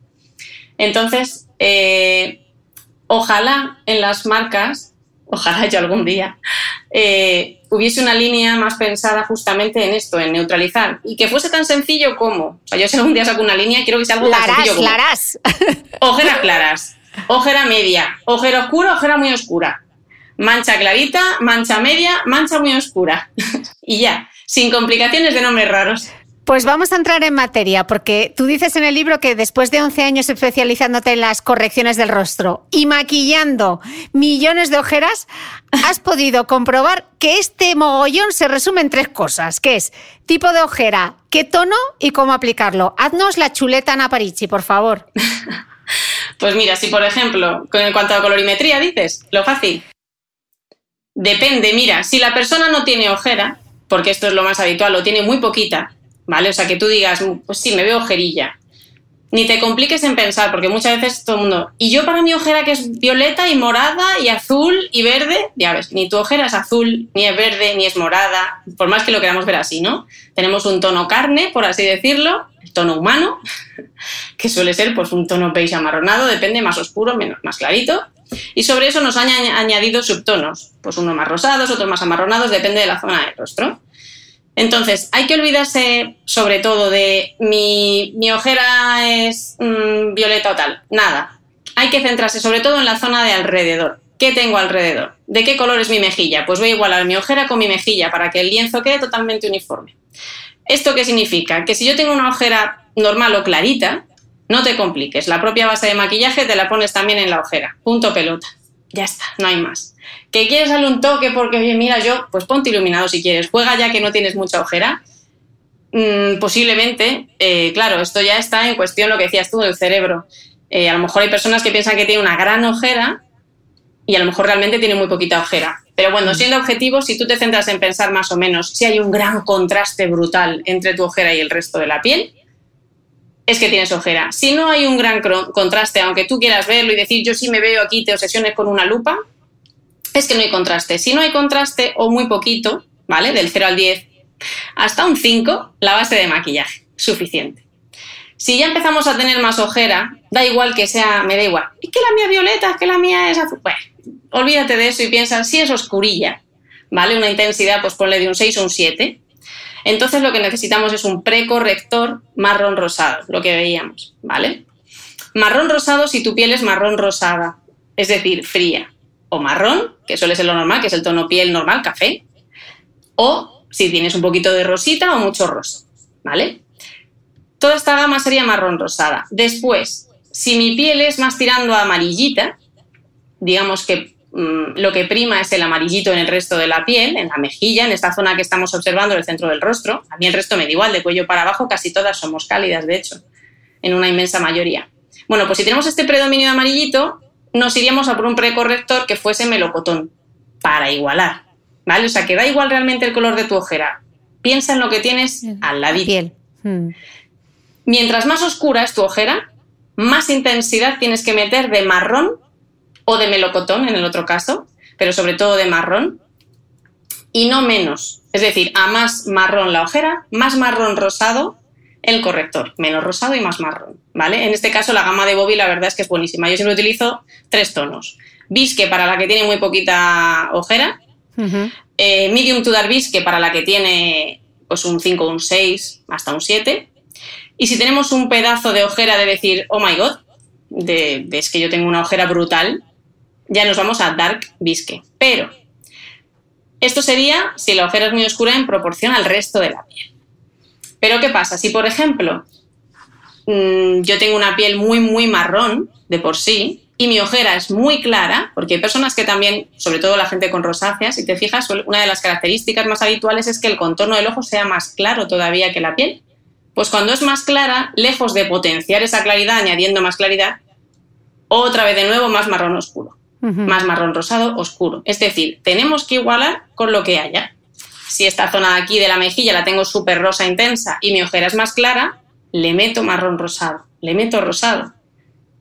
Entonces, eh, ojalá en las marcas, ojalá yo algún día, eh, hubiese una línea más pensada justamente en esto, en neutralizar. Y que fuese tan sencillo como, o sea, yo si algún día saco una línea, quiero que sea algo tan sencillo como... Ojeras claras, ojera media, ojera oscura, ojera muy oscura mancha clarita, mancha media, mancha muy oscura. (laughs) y ya. sin complicaciones de nombres raros. Pues vamos a entrar en materia, porque tú dices en el libro que después de 11 años especializándote en las correcciones del rostro y maquillando millones de ojeras, has podido comprobar que este mogollón se resume en tres cosas, que es tipo de ojera, qué tono y cómo aplicarlo. Haznos la chuleta Ana Parici, por favor. (laughs) pues mira, si por ejemplo, en cuanto a colorimetría dices, lo fácil. Depende, mira, si la persona no tiene ojera, porque esto es lo más habitual, o tiene muy poquita, ¿vale? O sea, que tú digas, pues sí, me veo ojerilla. Ni te compliques en pensar, porque muchas veces todo el mundo, y yo para mi ojera que es violeta y morada y azul y verde, ya ves, ni tu ojera es azul, ni es verde, ni es morada, por más que lo queramos ver así, ¿no? Tenemos un tono carne, por así decirlo, el tono humano, (laughs) que suele ser pues un tono beige amarronado, depende, más oscuro, menos, más clarito, y sobre eso nos han añadido subtonos, pues unos más rosados, otros más amarronados, depende de la zona del rostro. Entonces, hay que olvidarse sobre todo de mi, ojera es mm, violeta o tal. Nada. Hay que centrarse sobre todo en la zona de alrededor. ¿Qué tengo alrededor? ¿De qué color es mi mejilla? Pues voy a igualar mi ojera con mi mejilla para que el lienzo quede totalmente uniforme. ¿Esto qué significa? Que si yo tengo una ojera normal o clarita, no te compliques. La propia base de maquillaje te la pones también en la ojera. Punto pelota. Ya está, no hay más. ¿Que quieres darle un toque porque, oye, mira, yo, pues ponte iluminado si quieres. Juega ya que no tienes mucha ojera. Mm, posiblemente, eh, claro, esto ya está en cuestión lo que decías tú del cerebro. Eh, a lo mejor hay personas que piensan que tiene una gran ojera y a lo mejor realmente tiene muy poquita ojera. Pero bueno, mm. siendo objetivo, si tú te centras en pensar más o menos si hay un gran contraste brutal entre tu ojera y el resto de la piel, es que tienes ojera. Si no hay un gran contraste, aunque tú quieras verlo y decir yo sí me veo aquí, te obsesiones con una lupa, es que no hay contraste. Si no hay contraste o muy poquito, ¿vale? Del 0 al 10 hasta un 5, la base de maquillaje, suficiente. Si ya empezamos a tener más ojera, da igual que sea, me da igual. ¿Y que la mía violeta? ¿Es que la mía es azul? Bueno, olvídate de eso y piensa, si es oscurilla, ¿vale? Una intensidad, pues ponle de un 6 o un 7, entonces lo que necesitamos es un precorrector marrón rosado, lo que veíamos, ¿vale? Marrón rosado si tu piel es marrón rosada, es decir, fría, o marrón, que suele ser lo normal, que es el tono piel normal, café, o si tienes un poquito de rosita o mucho rosa, ¿vale? Toda esta gama sería marrón rosada. Después, si mi piel es más tirando a amarillita, digamos que Mm, lo que prima es el amarillito en el resto de la piel, en la mejilla, en esta zona que estamos observando, el centro del rostro. A mí el resto me da igual, de cuello para abajo casi todas somos cálidas, de hecho, en una inmensa mayoría. Bueno, pues si tenemos este predominio de amarillito, nos iríamos a por un precorrector que fuese melocotón, para igualar, ¿vale? O sea, que da igual realmente el color de tu ojera. Piensa en lo que tienes al ladito. Hmm. Mientras más oscura es tu ojera, más intensidad tienes que meter de marrón o de melocotón en el otro caso, pero sobre todo de marrón, y no menos. Es decir, a más marrón la ojera, más marrón rosado el corrector, menos rosado y más marrón, ¿vale? En este caso la gama de Bobby la verdad es que es buenísima. Yo siempre utilizo tres tonos. Bisque para la que tiene muy poquita ojera, eh, medium to dark bisque para la que tiene pues un 5, un 6, hasta un 7. Y si tenemos un pedazo de ojera de decir, oh my god, de, es que yo tengo una ojera brutal, ya nos vamos a dark bisque. Pero esto sería si la ojera es muy oscura en proporción al resto de la piel. Pero ¿qué pasa? Si, por ejemplo, mm, yo tengo una piel muy, muy marrón de por sí y mi ojera es muy clara, porque hay personas que también, sobre todo la gente con rosáceas, si te fijas, una de las características más habituales es que el contorno del ojo sea más claro todavía que la piel. Pues cuando es más clara, lejos de potenciar esa claridad añadiendo más claridad, otra vez de nuevo más marrón oscuro más marrón rosado oscuro. Es decir, tenemos que igualar con lo que haya. Si esta zona de aquí de la mejilla la tengo súper rosa intensa y mi ojera es más clara, le meto marrón rosado, le meto rosado.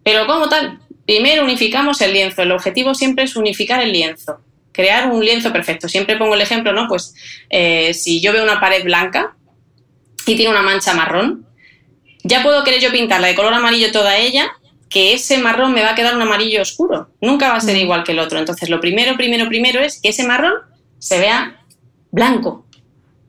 Pero como tal, primero unificamos el lienzo. El objetivo siempre es unificar el lienzo, crear un lienzo perfecto. Siempre pongo el ejemplo, ¿no? Pues eh, si yo veo una pared blanca y tiene una mancha marrón, ya puedo querer yo pintarla de color amarillo toda ella que ese marrón me va a quedar un amarillo oscuro. Nunca va a ser mm. igual que el otro. Entonces, lo primero, primero, primero es que ese marrón se vea blanco.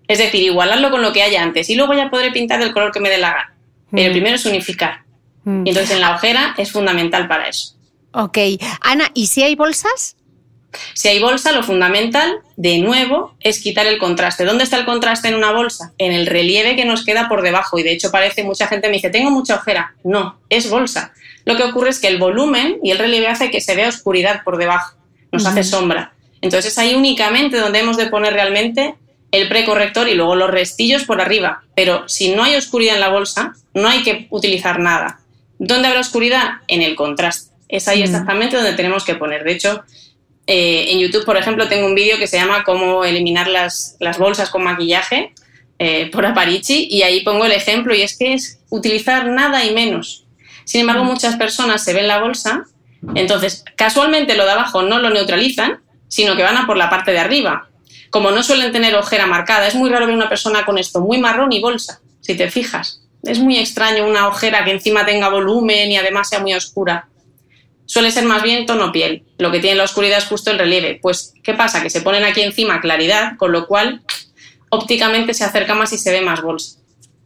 Es decir, igualarlo con lo que haya antes. Y luego ya podré pintar del color que me dé la gana. Pero mm. primero es unificar. Mm. Y entonces en la ojera es fundamental para eso. Ok. Ana, ¿y si hay bolsas? Si hay bolsa, lo fundamental, de nuevo, es quitar el contraste. ¿Dónde está el contraste en una bolsa? En el relieve que nos queda por debajo. Y de hecho parece, mucha gente me dice, tengo mucha ojera. No, es bolsa. Lo que ocurre es que el volumen y el relieve hace que se vea oscuridad por debajo, nos hace sombra. Entonces es ahí únicamente donde hemos de poner realmente el precorrector y luego los restillos por arriba. Pero si no hay oscuridad en la bolsa, no hay que utilizar nada. ¿Dónde habrá oscuridad? En el contraste. Es ahí exactamente donde tenemos que poner. De hecho, eh, en YouTube, por ejemplo, tengo un vídeo que se llama Cómo eliminar las, bolsas con maquillaje eh, por Aparici y ahí pongo el ejemplo y es que es utilizar nada y menos. Sin embargo, muchas personas se ven la bolsa, entonces casualmente lo de abajo no lo neutralizan, sino que van a por la parte de arriba. Como no suelen tener ojera marcada, es muy raro ver una persona con esto muy marrón y bolsa, si te fijas. Es muy extraño una ojera que encima tenga volumen y además sea muy oscura suele ser más bien tono piel. Lo que tiene la oscuridad es justo el relieve. Pues, ¿qué pasa? Que se ponen aquí encima claridad, con lo cual ópticamente se acerca más y se ve más bolsa.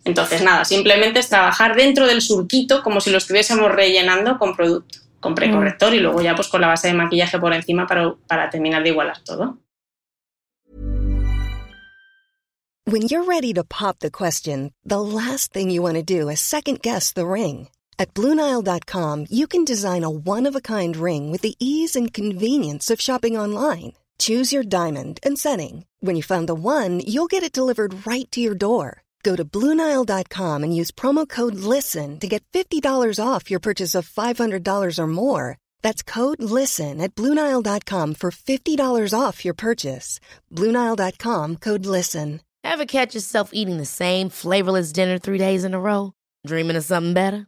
Entonces, nada, simplemente es trabajar dentro del surquito como si lo estuviésemos rellenando con producto, con precorrector y luego ya pues con la base de maquillaje por encima para, para terminar de igualar todo. When you're ready to pop the question, the last thing you want to do is second guess the ring. At Bluenile.com, you can design a one of a kind ring with the ease and convenience of shopping online. Choose your diamond and setting. When you find the one, you'll get it delivered right to your door. Go to Bluenile.com and use promo code LISTEN to get $50 off your purchase of $500 or more. That's code LISTEN at Bluenile.com for $50 off your purchase. Bluenile.com code LISTEN. Ever catch yourself eating the same flavorless dinner three days in a row? Dreaming of something better?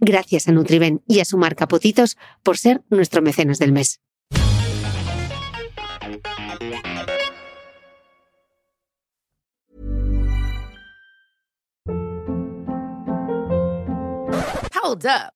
Gracias a Nutriben y a su marca Potitos por ser nuestro mecenas del mes. Hold up.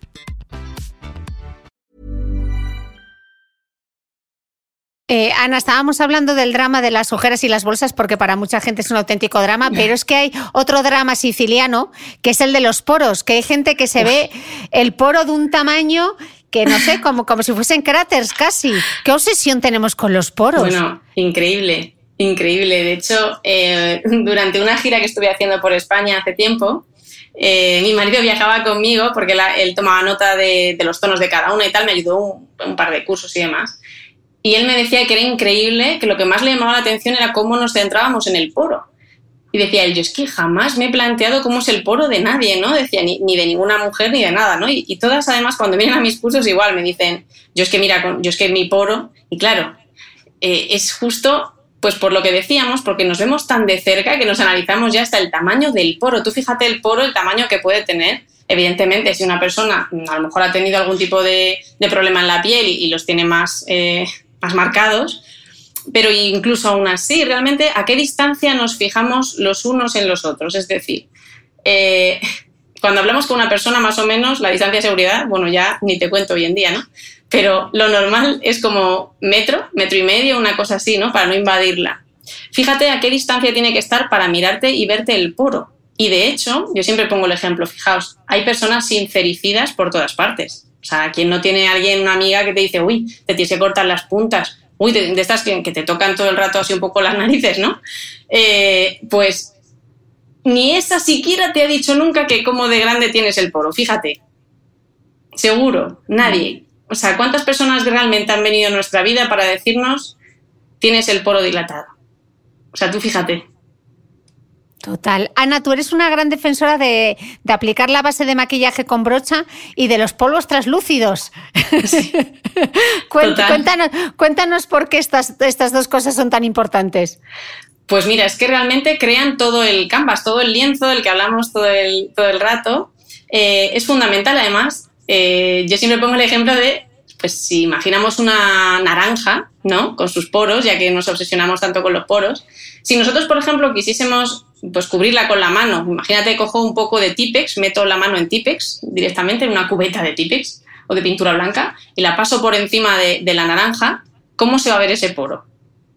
Eh, Ana, estábamos hablando del drama de las ojeras y las bolsas porque para mucha gente es un auténtico drama, pero es que hay otro drama siciliano que es el de los poros, que hay gente que se ve el poro de un tamaño que no sé, como, como si fuesen cráteres casi. ¿Qué obsesión tenemos con los poros? Bueno, increíble, increíble. De hecho, eh, durante una gira que estuve haciendo por España hace tiempo, eh, mi marido viajaba conmigo porque él tomaba nota de, los tonos de cada una y tal, me ayudó un, un par de cursos y demás. Y él me decía que era increíble, que lo que más le llamaba la atención era cómo nos centrábamos en el poro. Y decía él, yo es que jamás me he planteado cómo es el poro de nadie, ¿no? Decía, ni, de ninguna mujer ni de nada, ¿no? Y, todas además cuando vienen a mis cursos igual me dicen, yo es que mira, yo es que mi poro, y claro, eh, es justo pues por lo que decíamos, porque nos vemos tan de cerca que nos analizamos ya hasta el tamaño del poro. Tú fíjate el poro, el tamaño que puede tener, Evidentemente, si una persona mm, a lo mejor ha tenido algún tipo de, problema en la piel y, los tiene más, eh, más marcados, pero incluso aún así, realmente, ¿a qué distancia nos fijamos los unos en los otros? Es decir, eh, cuando hablamos con una persona, más o menos, la distancia de seguridad, bueno, ya ni te cuento hoy en día, ¿no? Pero lo normal es como metro, metro y medio, una cosa así, ¿no? Para no invadirla. Fíjate a qué distancia tiene que estar para mirarte y verte el poro. Y de hecho, yo siempre pongo el ejemplo, fijaos, hay personas sincericidas por todas partes. O sea, quien no tiene alguien, una amiga que te dice, uy, te tienes que cortar las puntas, uy, de, estas que, te tocan todo el rato así un poco las (laughs) narices, ¿no? Eh, pues ni esa siquiera te ha dicho nunca que como de grande tienes el poro, fíjate. Seguro, nadie. O sea, ¿cuántas personas realmente han venido a nuestra vida para decirnos tienes el poro dilatado? O sea, tú fíjate. Total. Ana, tú eres una gran defensora de, aplicar la base de maquillaje con brocha y de los polvos translúcidos. (laughs) cuéntanos, cuéntanos, por qué estas, estas dos cosas son tan importantes. Pues mira, es que realmente crean todo el canvas, todo el lienzo del que hablamos todo el, todo el rato. Eh, es fundamental, además. Eh, yo siempre pongo el ejemplo de, pues si imaginamos una naranja, ¿no? Con sus poros, ya que nos obsesionamos tanto con los poros. Si nosotros, por ejemplo, quisiésemos pues cubrirla con la mano. Imagínate, cojo un poco de Tipex, meto la mano en Tipex directamente, en una cubeta de Tipex o de pintura blanca, y la paso por encima de, la naranja, ¿cómo se va a ver ese poro?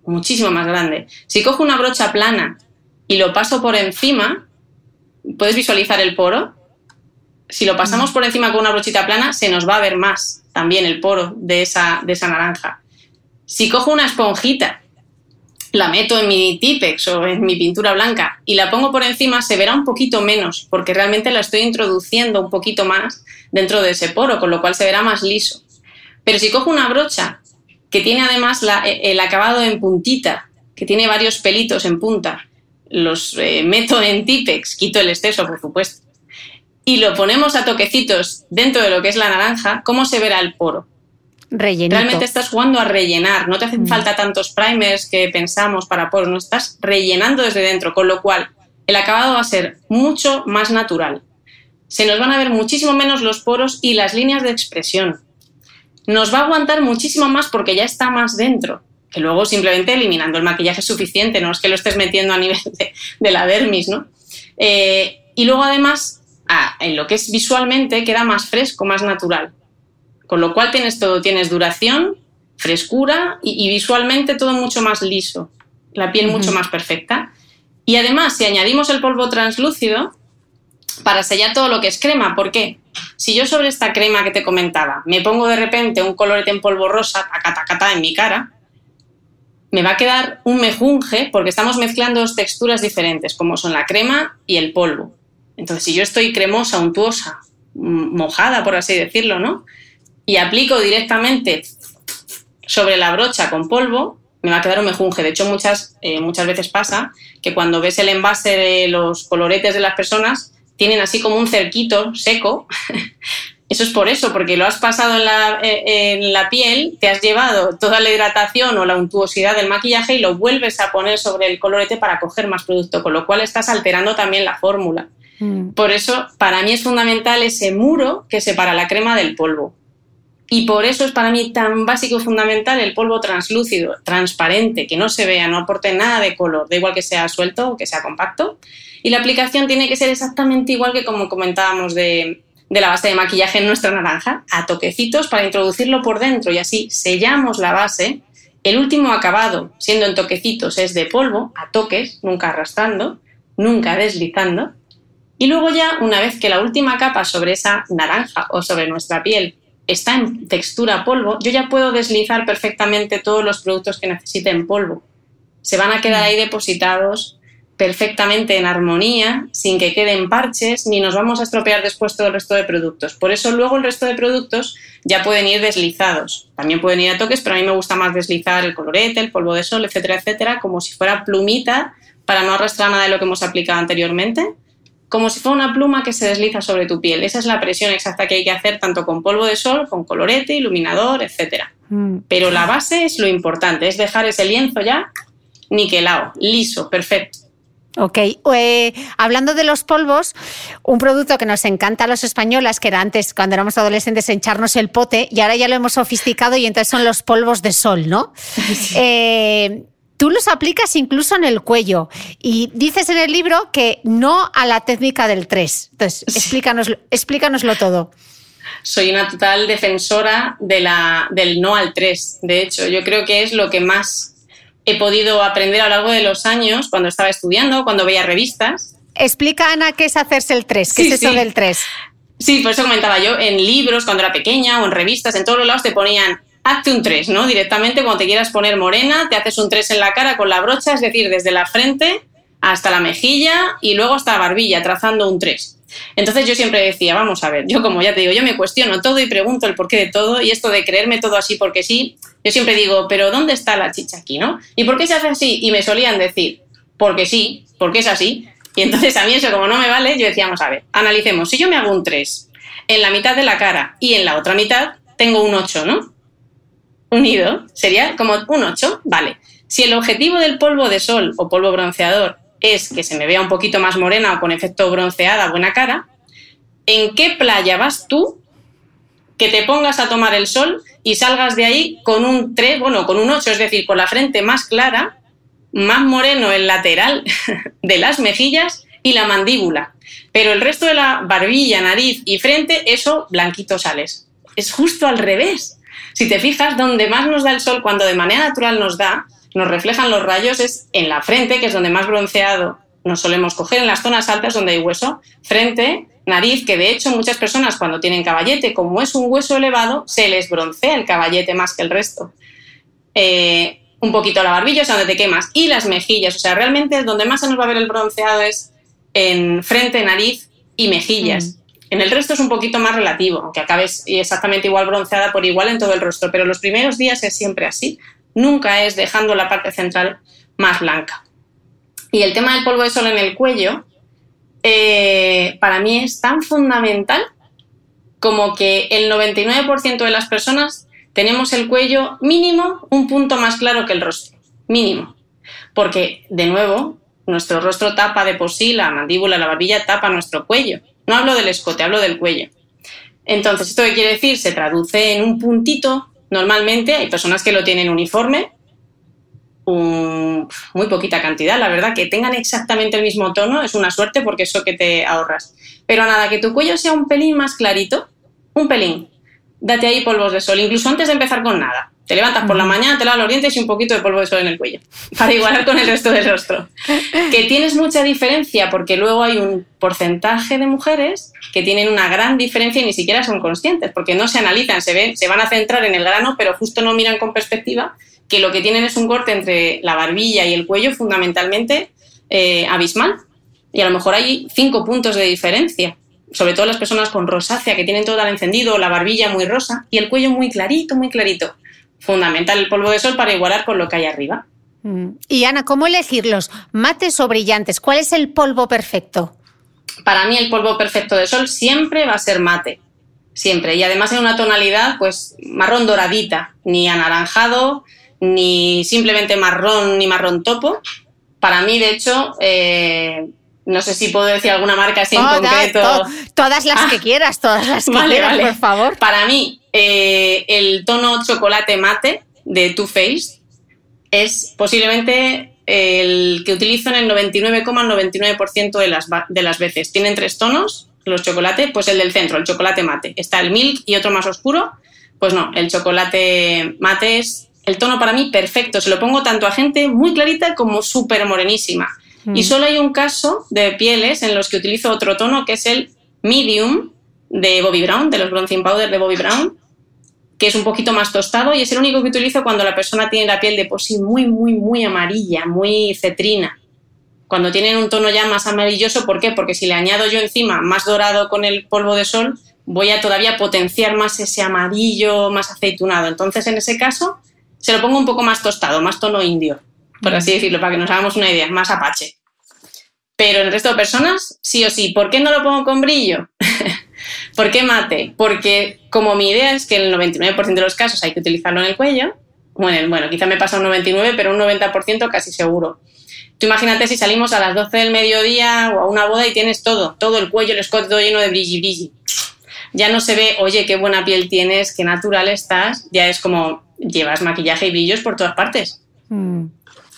Muchísimo más grande. Si cojo una brocha plana y lo paso por encima, ¿puedes visualizar el poro? Si lo pasamos por encima con una brochita plana, se nos va a ver más también el poro de esa, de esa naranja. Si cojo una esponjita la meto en mi Tipex o en mi pintura blanca y la pongo por encima, se verá un poquito menos, porque realmente la estoy introduciendo un poquito más dentro de ese poro, con lo cual se verá más liso. Pero si cojo una brocha que tiene además e, el acabado en puntita, que tiene varios pelitos en punta, los eh, meto en Tipex, quito el exceso, por supuesto, y lo ponemos a toquecitos dentro de lo que es la naranja, ¿cómo se verá el poro? Realmente estás jugando a rellenar, no te hacen mm. falta tantos primers que pensamos para poros, no estás rellenando desde dentro, con lo cual el acabado va a ser mucho más natural. Se nos van a ver muchísimo menos los poros y las líneas de expresión. Nos va a aguantar muchísimo más porque ya está más dentro, que luego simplemente eliminando el maquillaje es suficiente, no es que lo estés metiendo a nivel de, la dermis, ¿no? Eh, y luego además, ah, en lo que es visualmente, queda más fresco, más natural. Con lo cual tienes todo, tienes duración, frescura y, visualmente todo mucho más liso, la piel mucho más perfecta. Y además, si añadimos el polvo translúcido, para sellar todo lo que es crema, ¿por qué? Si yo sobre esta crema que te comentaba me pongo de repente un colorete en polvo rosa, taca, en mi cara, me va a quedar un mejunje porque estamos mezclando dos texturas diferentes, como son la crema y el polvo. Entonces, si yo estoy cremosa, untuosa, mojada, por así decirlo, ¿no? Y aplico directamente sobre la brocha con polvo, me va a quedar un mejunje. De hecho, muchas, eh, muchas veces pasa que cuando ves el envase de los coloretes de las personas, tienen así como un cerquito seco. (laughs) Eso es por eso, porque lo has pasado en la, eh, en la, piel, te has llevado toda la hidratación o la untuosidad del maquillaje y lo vuelves a poner sobre el colorete para coger más producto, con lo cual estás alterando también la fórmula. Mm. Por eso, para mí es fundamental ese muro que separa la crema del polvo. Y por eso es para mí tan básico y fundamental el polvo translúcido, transparente, que no se vea, no aporte nada de color, da igual que sea suelto o que sea compacto. Y la aplicación tiene que ser exactamente igual que como comentábamos de, la base de maquillaje en nuestra naranja, a toquecitos para introducirlo por dentro y así sellamos la base. El último acabado, siendo en toquecitos, es de polvo, a toques, nunca arrastrando, nunca deslizando. Y luego ya, una vez que la última capa sobre esa naranja o sobre nuestra piel está en textura polvo, yo ya puedo deslizar perfectamente todos los productos que necesiten polvo. Se van a quedar ahí depositados perfectamente en armonía, sin que queden parches, ni nos vamos a estropear después todo el resto de productos. Por eso luego el resto de productos ya pueden ir deslizados. También pueden ir a toques, pero a mí me gusta más deslizar el colorete, el polvo de sol, etcétera, etcétera, como si fuera plumita para no arrastrar nada de lo que hemos aplicado anteriormente como si fuera una pluma que se desliza sobre tu piel. Esa es la presión exacta que hay que hacer tanto con polvo de sol, con colorete, iluminador, etc. Mm. Pero la base es lo importante, es dejar ese lienzo ya niquelado, liso, perfecto. Ok, eh, hablando de los polvos, un producto que nos encanta a los españoles, que era antes, cuando éramos adolescentes, encharnos el pote, y ahora ya lo hemos sofisticado y entonces son los polvos de sol, ¿no? (laughs) Eh, tú los aplicas incluso en el cuello y dices en el libro que no a la técnica del 3. Entonces, explícanoslo, explícanoslo todo. Soy una total defensora de la, del no al 3. De hecho, yo creo que es lo que más he podido aprender a lo largo de los años, cuando estaba estudiando, cuando veía revistas. Explica, Ana, qué es hacerse el 3, qué es eso del 3. Sí, por eso comentaba yo, en libros, cuando era pequeña, o en revistas, en todos los lados te ponían, hazte un 3, ¿no? Directamente, cuando te quieras poner morena, te haces un 3 en la cara con la brocha, es decir, desde la frente hasta la mejilla y luego hasta la barbilla, trazando un 3. Entonces yo siempre decía, vamos a ver, yo como ya te digo, yo me cuestiono todo y pregunto el porqué de todo y esto de creerme todo así porque sí, yo siempre digo, pero ¿dónde está la chicha aquí, no? ¿Y por qué se hace así? Y me solían decir, porque sí, porque es así. Y entonces a mí eso como no me vale, yo decía, vamos a ver, analicemos, si yo me hago un 3 en la mitad de la cara y en la otra mitad tengo un 8, ¿no? Unido, sería como un 8, vale. Si el objetivo del polvo de sol o polvo bronceador es que se me vea un poquito más morena o con efecto bronceada, buena cara, ¿en qué playa vas tú que te pongas a tomar el sol y salgas de ahí con un 3, bueno, con un 8, es decir, con la frente más clara, más moreno el lateral (laughs) de las mejillas y la mandíbula. Pero el resto de la barbilla, nariz y frente, eso blanquito sales. Es justo al revés. Si te fijas, donde más nos da el sol, cuando de manera natural nos da, nos reflejan los rayos es en la frente, que es donde más bronceado nos solemos coger, en las zonas altas donde hay hueso, frente, nariz, que de hecho muchas personas cuando tienen caballete, como es un hueso elevado, se les broncea el caballete más que el resto. Eh, un poquito la barbilla, o sea, donde te quemas, y las mejillas, o sea, realmente donde más se nos va a ver el bronceado es en frente, nariz y mejillas. Mm. En el resto es un poquito más relativo, aunque acabes exactamente igual bronceada por igual en todo el rostro, pero los primeros días es siempre así nunca es dejando la parte central más blanca. Y el tema del polvo de sol en el cuello, eh, para mí es tan fundamental como que el 99% de las personas tenemos el cuello mínimo un punto más claro que el rostro, mínimo. Porque, de nuevo, nuestro rostro tapa de por sí, la mandíbula, la barbilla tapa nuestro cuello. No hablo del escote, hablo del cuello. Entonces, ¿esto qué quiere decir? Se traduce en un puntito Normalmente hay personas que lo tienen uniforme, muy poquita cantidad, la verdad, que tengan exactamente el mismo tono es una suerte porque eso que te ahorras. Pero nada, que tu cuello sea un pelín más clarito, un pelín. Date ahí polvos de sol, incluso antes de empezar con nada. Te levantas por la mañana, te lavas los dientes y un poquito de polvo de sol en el cuello, (laughs) para igualar con el resto del rostro. Que tienes mucha diferencia porque luego hay un porcentaje de mujeres que tienen una gran diferencia y ni siquiera son conscientes, porque no se analizan, se, ven, se van a centrar en el grano, pero justo no miran con perspectiva que lo que tienen es un corte entre la barbilla y el cuello fundamentalmente eh, abismal. Y a lo mejor hay cinco puntos de diferencia sobre todo las personas con rosácea, que tienen todo el encendido, la barbilla muy rosa y el cuello muy clarito, muy clarito fundamental el polvo de sol para igualar con lo que hay arriba. Mm. Y Ana, ¿cómo elegirlos? ¿Mates o brillantes? ¿Cuál es el polvo perfecto? Para mí el polvo perfecto de sol siempre va a ser mate, siempre. Y además en una tonalidad pues marrón doradita, ni anaranjado, ni simplemente marrón, ni marrón topo. Para mí, de hecho, eh, no sé si puedo decir alguna marca así en concreto. todas las que ah. quieras, todas las (laughs) que quieras, por favor. Para mí, eh, el tono chocolate mate de Too Faced es posiblemente el que utilizo en el 99,99% de, las, de las veces. Tienen tres tonos, los chocolates, pues el del centro, el chocolate mate. Está el milk y otro más oscuro. Pues no, el chocolate mate es el tono para mí perfecto. Se lo pongo tanto a gente muy clarita como súper morenísima. Y mm. solo hay un caso de pieles en los que utilizo otro tono, que es el medium de Bobby Brown, de los bronzing powder de Bobby Brown, que es un poquito más tostado y es el único que utilizo cuando la persona tiene la piel de por sí muy, muy, muy amarilla, muy cetrina. Cuando tienen un tono ya más amarilloso, ¿por qué? Porque si le añado yo encima más dorado con el polvo de sol, voy a todavía potenciar más ese amarillo, más aceitunado. Entonces, en ese caso, se lo pongo un poco más tostado, más tono indio por así decirlo, para que nos hagamos una idea, más apache. Pero el resto de personas, sí o sí. ¿Por qué no lo pongo con brillo? (laughs) ¿Por qué mate? Porque como mi idea es que el 99% de los casos hay que utilizarlo en el cuello, Bueno, bueno, quizá me pasa un 99, pero un 90% casi seguro. Tú imagínate si salimos a las 12 del mediodía o a una boda y tienes todo, todo el cuello, el escote todo lleno de brilli brilli. Ya no se ve, oye, qué buena piel tienes, qué natural estás, ya es como llevas maquillaje y brillos por todas partes. Mm.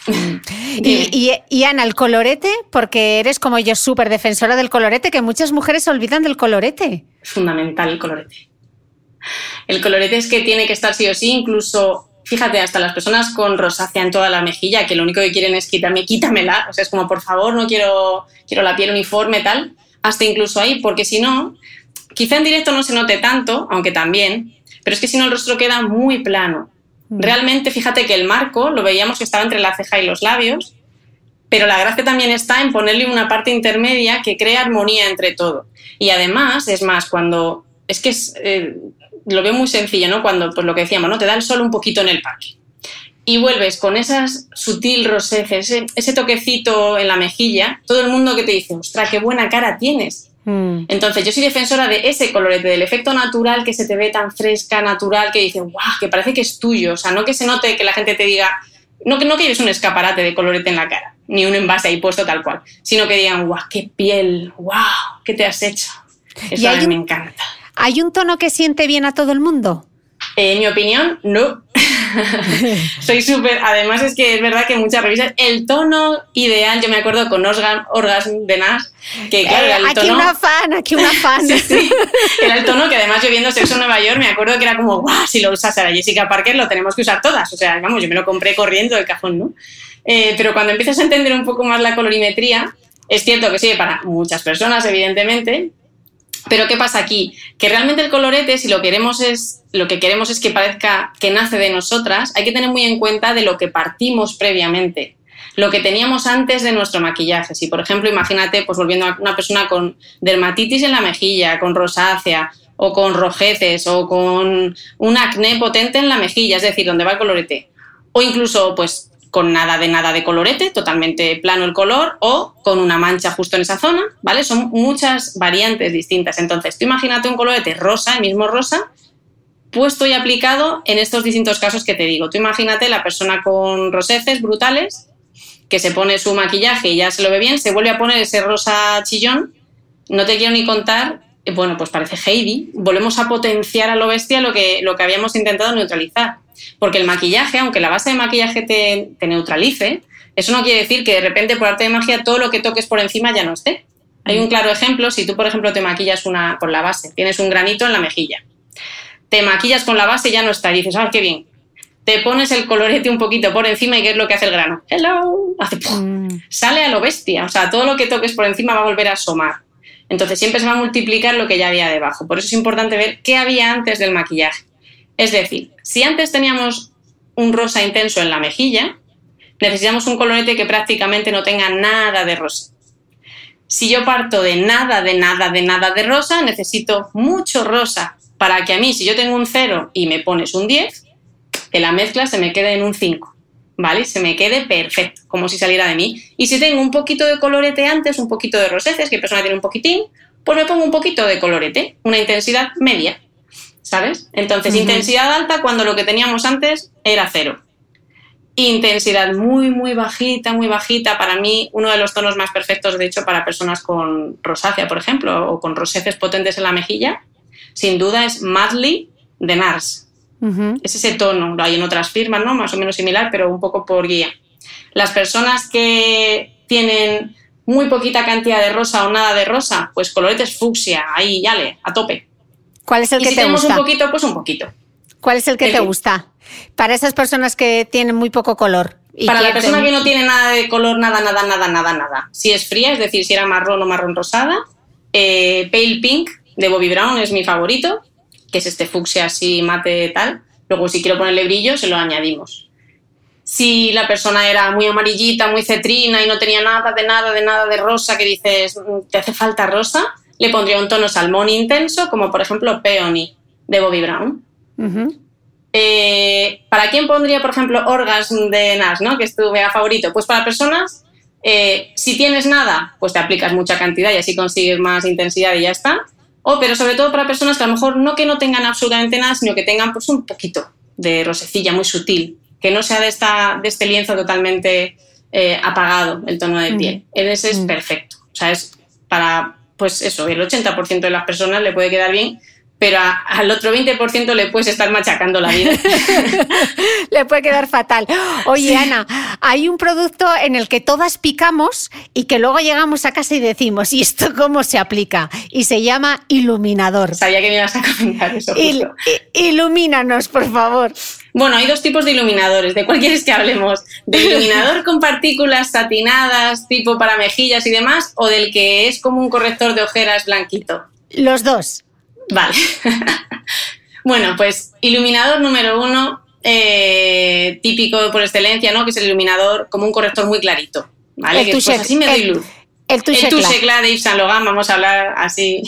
(laughs) Y, Ana, el colorete, porque eres como yo súper defensora del colorete, que muchas mujeres olvidan del colorete. Es fundamental el colorete. El colorete es que tiene que estar sí o sí, incluso, fíjate, hasta las personas con rosácea en toda la mejilla, que lo único que quieren es quitarme, quítamela. O sea, es como, por favor, no quiero, quiero la piel uniforme, tal. Hasta incluso ahí, porque si no, quizá en directo no se note tanto, aunque también, pero es que si no el rostro queda muy plano. Mm. Realmente, fíjate que el marco lo veíamos que estaba entre la ceja y los labios, pero la gracia también está en ponerle una parte intermedia que crea armonía entre todo. Y además, es más, cuando. Es que eh, lo veo muy sencillo, ¿no? Cuando, pues lo que decíamos, ¿no? Te da el sol un poquito en el parque. Y vuelves con esas sutil roseces, ese, ese toquecito en la mejilla, todo el mundo que te dice, ostras, qué buena cara tienes. Mm. Entonces, yo soy defensora de ese colorete, del efecto natural que se te ve tan fresca, natural, que dice, guau, que parece que es tuyo. O sea, no que se note que la gente te diga, no que no quieres un escaparate de colorete en la cara, ni un envase ahí puesto tal cual, sino que digan, guau, qué piel, guau, qué te has hecho. Eso a mí me encanta. ¿Hay un tono que siente bien a todo el mundo? En mi opinión, no. (laughs) (laughs) Soy súper. Además, es que es verdad que muchas revistas. El tono ideal, yo me acuerdo con Orgasm, de Nas, que claro, era el aquí tono. una fan, aquí una fan. (laughs) sí, (laughs) Era el tono que además yo viendo Sexo en Nueva York me acuerdo que era como, guau, si lo usas a Jessica Parker lo tenemos que usar todas. O sea, vamos, yo me lo compré corriendo del cajón, ¿no? Eh, pero cuando empiezas a entender un poco más la colorimetría, es cierto que sirve para muchas personas, evidentemente, pero ¿qué pasa aquí? Que realmente el colorete, si lo queremos es lo que queremos es que parezca que nace de nosotras, hay que tener muy en cuenta de lo que partimos previamente, lo que teníamos antes de nuestro maquillaje. Si, por ejemplo, imagínate, pues volviendo a una persona con dermatitis en la mejilla, con rosácea, o con rojeces, o con un acné potente en la mejilla, es decir, donde va el colorete. O incluso, pues, con nada de nada de colorete, totalmente plano el color, o con una mancha justo en esa zona, ¿vale? Son muchas variantes distintas. Entonces, tú imagínate un colorete rosa, el mismo rosa, puesto y aplicado en estos distintos casos que te digo. Tú imagínate la persona con roseces brutales, que se pone su maquillaje y ya se lo ve bien, se vuelve a poner ese rosa chillón, no te quiero ni contar, bueno, pues parece Heidi, volvemos a potenciar a lo bestia lo que, lo que habíamos intentado neutralizar. Porque el maquillaje, aunque la base de maquillaje te, neutralice, eso no quiere decir que de repente por arte de magia todo lo que toques por encima ya no esté. Hay un mm. claro ejemplo, si tú por ejemplo te maquillas una, con la base, tienes un granito en la mejilla, te maquillas con la base y ya no está, y dices, ah, qué bien. Te pones el colorete un poquito por encima y ¿qué es lo que hace el grano? Hello, hace mm. sale a lo bestia, o sea, todo lo que toques por encima va a volver a asomar. Entonces siempre se va a multiplicar lo que ya había debajo. Por eso es importante ver qué había antes del maquillaje. Es decir, si antes teníamos un rosa intenso en la mejilla, necesitamos un colorete que prácticamente no tenga nada de rosa. Si yo parto de nada, de nada, de nada de rosa, necesito mucho rosa para que a mí, si yo tengo un 0 y me pones un 10, que la mezcla se me quede en un 5, ¿vale? Se me quede perfecto, como si saliera de mí. Y si tengo un poquito de colorete antes, un poquito de roseces, que persona tiene un poquitín, pues me pongo un poquito de colorete, una intensidad media. ¿sabes? Entonces, intensidad alta cuando lo que teníamos antes era cero. Intensidad muy, muy bajita, muy bajita. Para mí, uno de los tonos más perfectos, de hecho, para personas con rosácea, por ejemplo, o con roseces potentes en la mejilla, sin duda es Madly de NARS. Es ese tono. Lo hay en otras firmas, ¿no? Más o menos similar, pero un poco por guía. Las personas que tienen muy poquita cantidad de rosa o nada de rosa, pues coloretes fucsia, ahí, yale, a tope. ¿Cuál es el que si te tenemos gusta? un poquito, pues un poquito. ¿Cuál es el que te gusta? Para esas personas que tienen muy poco color. Para la persona que no tiene nada de color, nada, nada, nada, nada, nada. Si es fría, es decir, si era marrón o marrón rosada, eh, Pale Pink de Bobby Brown es mi favorito, que es este fucsia así mate tal. Luego, si quiero ponerle brillo, se lo añadimos. Si la persona era muy amarillita, muy cetrina y no tenía nada de nada, de nada de rosa, que dices, mm, ¿te hace falta rosa? le pondría un tono salmón intenso, como por ejemplo Peony de Bobby Brown. Eh, ¿Para quién pondría, por ejemplo, Orgasm de Nash, ¿no? que es tu mega favorito? Pues para personas, eh, si tienes nada, pues te aplicas mucha cantidad y así consigues más intensidad y ya está. O, pero sobre todo para personas que a lo mejor no que no tengan absolutamente nada, sino que tengan pues un poquito de rosecilla muy sutil. que no sea de, esta, de este lienzo totalmente eh, apagado el tono de piel. En ese es perfecto. O sea, es para, pues eso, el 80% de las personas le puede quedar bien pero al otro 20% le puedes estar machacando la vida. (laughs) le puede quedar fatal. Oye, Ana, hay un producto en el que todas picamos y que luego llegamos a casa y decimos, ¿y esto cómo se aplica? Y se llama iluminador. Sabía que me ibas a comentar eso. ilumínanos, por favor. Bueno, hay dos tipos de iluminadores. ¿De cuál quieres que hablemos? ¿De iluminador con partículas satinadas, tipo para mejillas y demás? ¿O del que es como un corrector de ojeras blanquito? Los dos. Vale. (laughs) bueno, pues iluminador número uno, eh, típico por excelencia, ¿no? Que es el iluminador como un corrector muy clarito. ¿Vale? El que pues así me doy luz. El Touche de Yves Saint Logan, vamos a hablar así,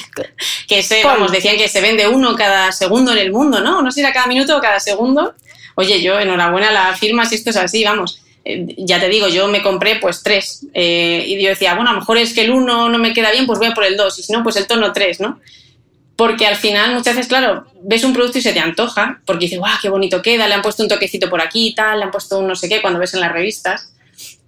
que se, vamos, decían que se vende uno cada segundo en el mundo, ¿no? No sé si era cada minuto o cada segundo. Oye, yo, enhorabuena a la firma si esto es así, vamos. Eh, ya te digo, yo me compré pues tres. Eh, y yo decía, bueno, a lo mejor es que el uno no me queda bien, pues voy a por el dos. Y si no, pues el tono tres, ¿no? Porque al final muchas veces, claro, ves un producto y se te antoja, porque dices, guau, qué bonito queda, le han puesto un toquecito por aquí y tal, le han puesto un no sé qué cuando ves en las revistas.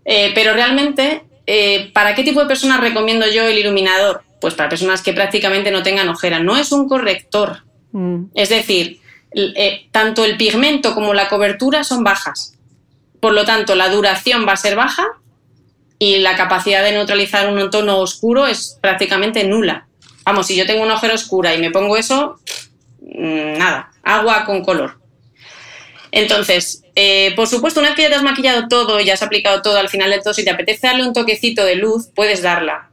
Eh, pero realmente, eh, ¿para qué tipo de personas recomiendo yo el iluminador? Pues para personas que prácticamente no tengan ojera. No es un corrector. Mm. Es decir, eh, tanto el pigmento como la cobertura son bajas. Por lo tanto, la duración va a ser baja y la capacidad de neutralizar un tono oscuro es prácticamente nula. Vamos, si yo tengo una ojera oscura y me pongo eso, mm, nada, agua con color. Entonces, eh, por supuesto, una vez que ya te has maquillado todo y ya has aplicado todo al final de todo, si te apetece darle un toquecito de luz, puedes darla.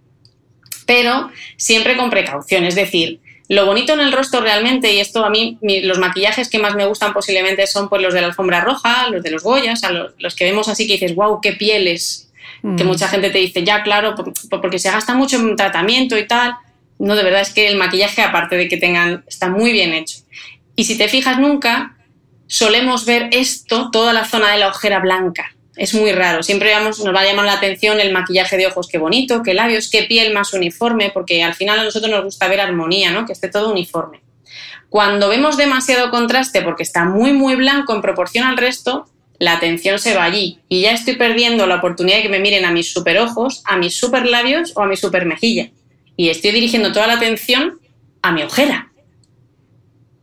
Pero siempre con precaución, es decir, lo bonito en el rostro realmente, y esto a mí, los maquillajes que más me gustan posiblemente son pues, los de la alfombra roja, los de los Goyas, los, que vemos así que dices, wow, qué pieles. Que mm. mucha gente te dice, ya, claro, porque se gasta mucho en tratamiento y tal. No, de verdad es que el maquillaje, aparte de que tengan, está muy bien hecho. Y si te fijas nunca, solemos ver esto, toda la zona de la ojera blanca. Es muy raro. Siempre vamos, nos va a llamar la atención el maquillaje de ojos, qué bonito, qué labios, qué piel más uniforme, porque al final a nosotros nos gusta ver armonía, ¿no? Que esté todo uniforme. Cuando vemos demasiado contraste porque está muy, muy blanco en proporción al resto, la atención se va allí y ya estoy perdiendo la oportunidad de que me miren a mis super ojos, a mis super labios o a mi super mejilla y estoy dirigiendo toda la atención a mi ojera.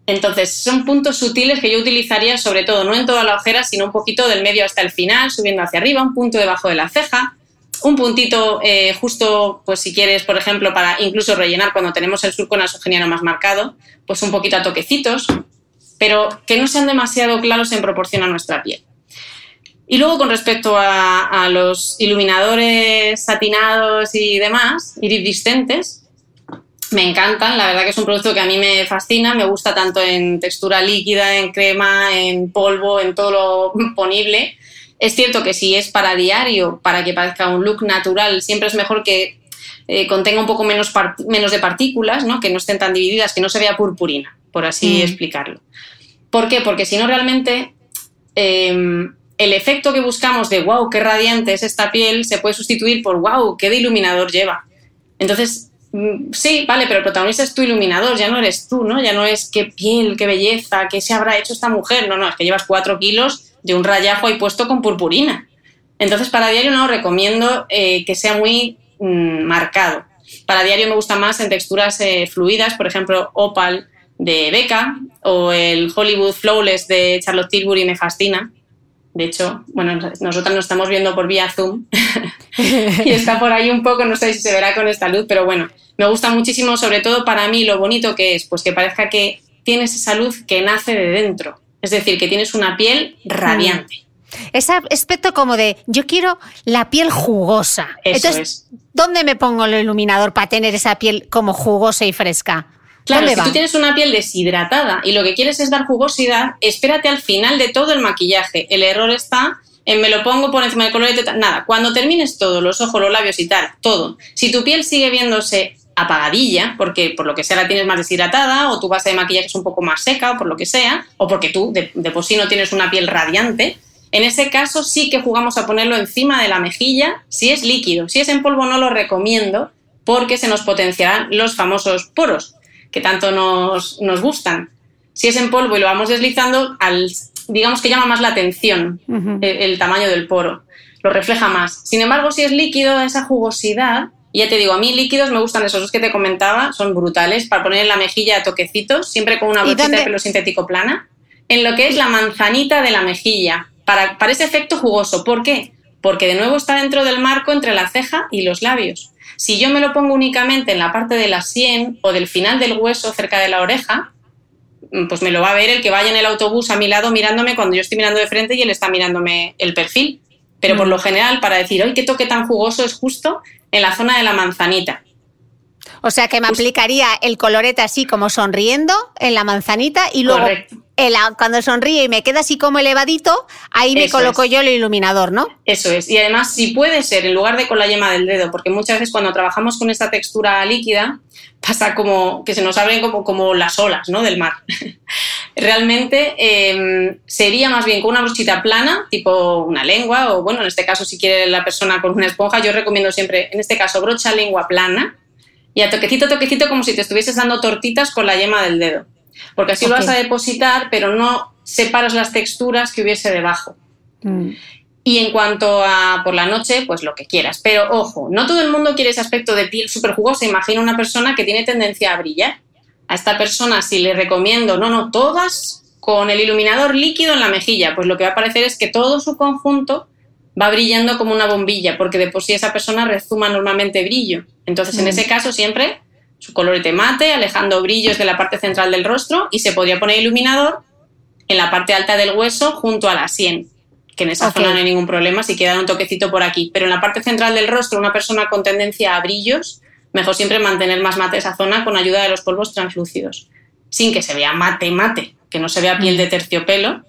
Entonces, son puntos sutiles que yo utilizaría sobre todo, no en toda la ojera, sino un poquito del medio hasta el final, subiendo hacia arriba, un punto debajo de la ceja, un puntito eh, justo, pues si quieres, por ejemplo, para incluso rellenar cuando tenemos el surco nasogeniano más marcado, pues un poquito a toquecitos, pero que no sean demasiado claros en proporción a nuestra piel. Y luego con respecto a, los iluminadores satinados y demás, iridiscentes, me encantan, la verdad que es un producto que a mí me fascina, me gusta tanto en textura líquida, en crema, en polvo, en todo lo (laughs) ponible. Es cierto que si es para diario, para que parezca un look natural, siempre es mejor que eh, contenga un poco menos, menos de partículas, ¿no? que no estén tan divididas, que no se vea purpurina, por así mm. explicarlo. ¿Por qué? Porque si no realmente... Em, el efecto que buscamos de wow, qué radiante es esta piel se puede sustituir por wow, qué de iluminador lleva. Entonces, mm, sí, vale, pero el protagonista es tu iluminador, ya no eres tú, ¿no? Ya no es qué piel, qué belleza, qué se habrá hecho esta mujer. No, no, es que llevas cuatro kilos de un rayajo ahí puesto con purpurina. Entonces, para diario no recomiendo eh, que sea muy mm, marcado. Para diario me gusta más en texturas eh, fluidas, por ejemplo, Opal de Becca o el Hollywood Flawless de Charlotte Tilbury me fascina de hecho, bueno, nosotras nos estamos viendo por vía Zoom (laughs) y está por ahí un poco, no sé si se verá con esta luz, pero bueno, me gusta muchísimo, sobre todo para mí, lo bonito que es, pues que parezca que tienes esa luz que nace de dentro, es decir, que tienes una piel radiante. Mm. Ese aspecto como de yo quiero la piel jugosa. Eso Entonces, ¿dónde me pongo el iluminador para tener esa piel como jugosa y fresca? Claro, si tú tienes una piel deshidratada y lo que quieres es dar jugosidad, espérate al final de todo el maquillaje. El error está en me lo pongo por encima del colorete. Nada, cuando termines todo, los ojos, los labios y tal, todo. Si tu piel sigue viéndose apagadilla, porque por lo que sea la tienes más deshidratada, o tu base de maquillaje es un poco más seca, o por lo que sea, o porque tú de, de por sí no tienes una piel radiante, en ese caso sí que jugamos a ponerlo encima de la mejilla si es líquido. Si es en polvo no lo recomiendo porque se nos potenciarán los famosos poros que tanto nos, gustan. Si es en polvo y lo vamos deslizando, al, digamos que llama más la atención el, tamaño del poro, lo refleja más. Sin embargo, si es líquido, esa jugosidad, y ya te digo, a mí líquidos me gustan esos que te comentaba, son brutales, para poner en la mejilla toquecitos, siempre con una brochita de pelo sintético plana, en lo que es la manzanita de la mejilla, para, para ese efecto jugoso. ¿Por qué? Porque de nuevo está dentro del marco entre la ceja y los labios. Si yo me lo pongo únicamente en la parte de la sien o del final del hueso cerca de la oreja, mm, pues me lo va a ver el que vaya en el autobús a mi lado mirándome cuando yo estoy mirando de frente y él está mirándome el perfil. Pero por mm. lo general, para decir, ¡ay, qué toque tan jugoso! es justo en la zona de la manzanita. O sea que me aplicaría el colorete así como sonriendo en la manzanita y luego cuando sonríe y me queda así como elevadito, ahí me coloco yo el iluminador, ¿no? Eso es. Y además, si puede ser en lugar de con la yema del dedo, porque muchas veces cuando trabajamos con esta textura líquida, pasa como que se nos abren como, como las olas ¿no? del mar. (laughs) Realmente em, sería más bien con una brochita plana, tipo una lengua, o bueno, en este caso, si quiere la persona con una esponja, yo recomiendo siempre, en este caso, brocha lengua plana, y a toquecito, toquecito, como si te estuvieses dando tortitas con la yema del dedo. Porque así lo vas a depositar, pero no separas las texturas que hubiese debajo. Mm. Y en cuanto a por la noche, pues lo que quieras. Pero ojo, no todo el mundo quiere ese aspecto de piel súper jugosa. Imagina una persona que tiene tendencia a brillar. A esta persona, si le recomiendo, no, no, todas con el iluminador líquido en la mejilla, pues lo que va a parecer es que todo su conjunto va brillando como una bombilla, porque de por sí esa persona rezuma normalmente brillo. Entonces, en mm. ese caso, siempre su colorete mate, alejando brillos de la parte central del rostro y se podría poner iluminador en la parte alta del hueso junto a la sien, que en esa zona no hay ningún problema si queda un toquecito por aquí. Pero en la parte central del rostro, una persona con tendencia a brillos, mejor siempre mantener más mate esa zona con ayuda de los polvos translúcidos, sin que se vea mate mate, que no se vea piel de terciopelo,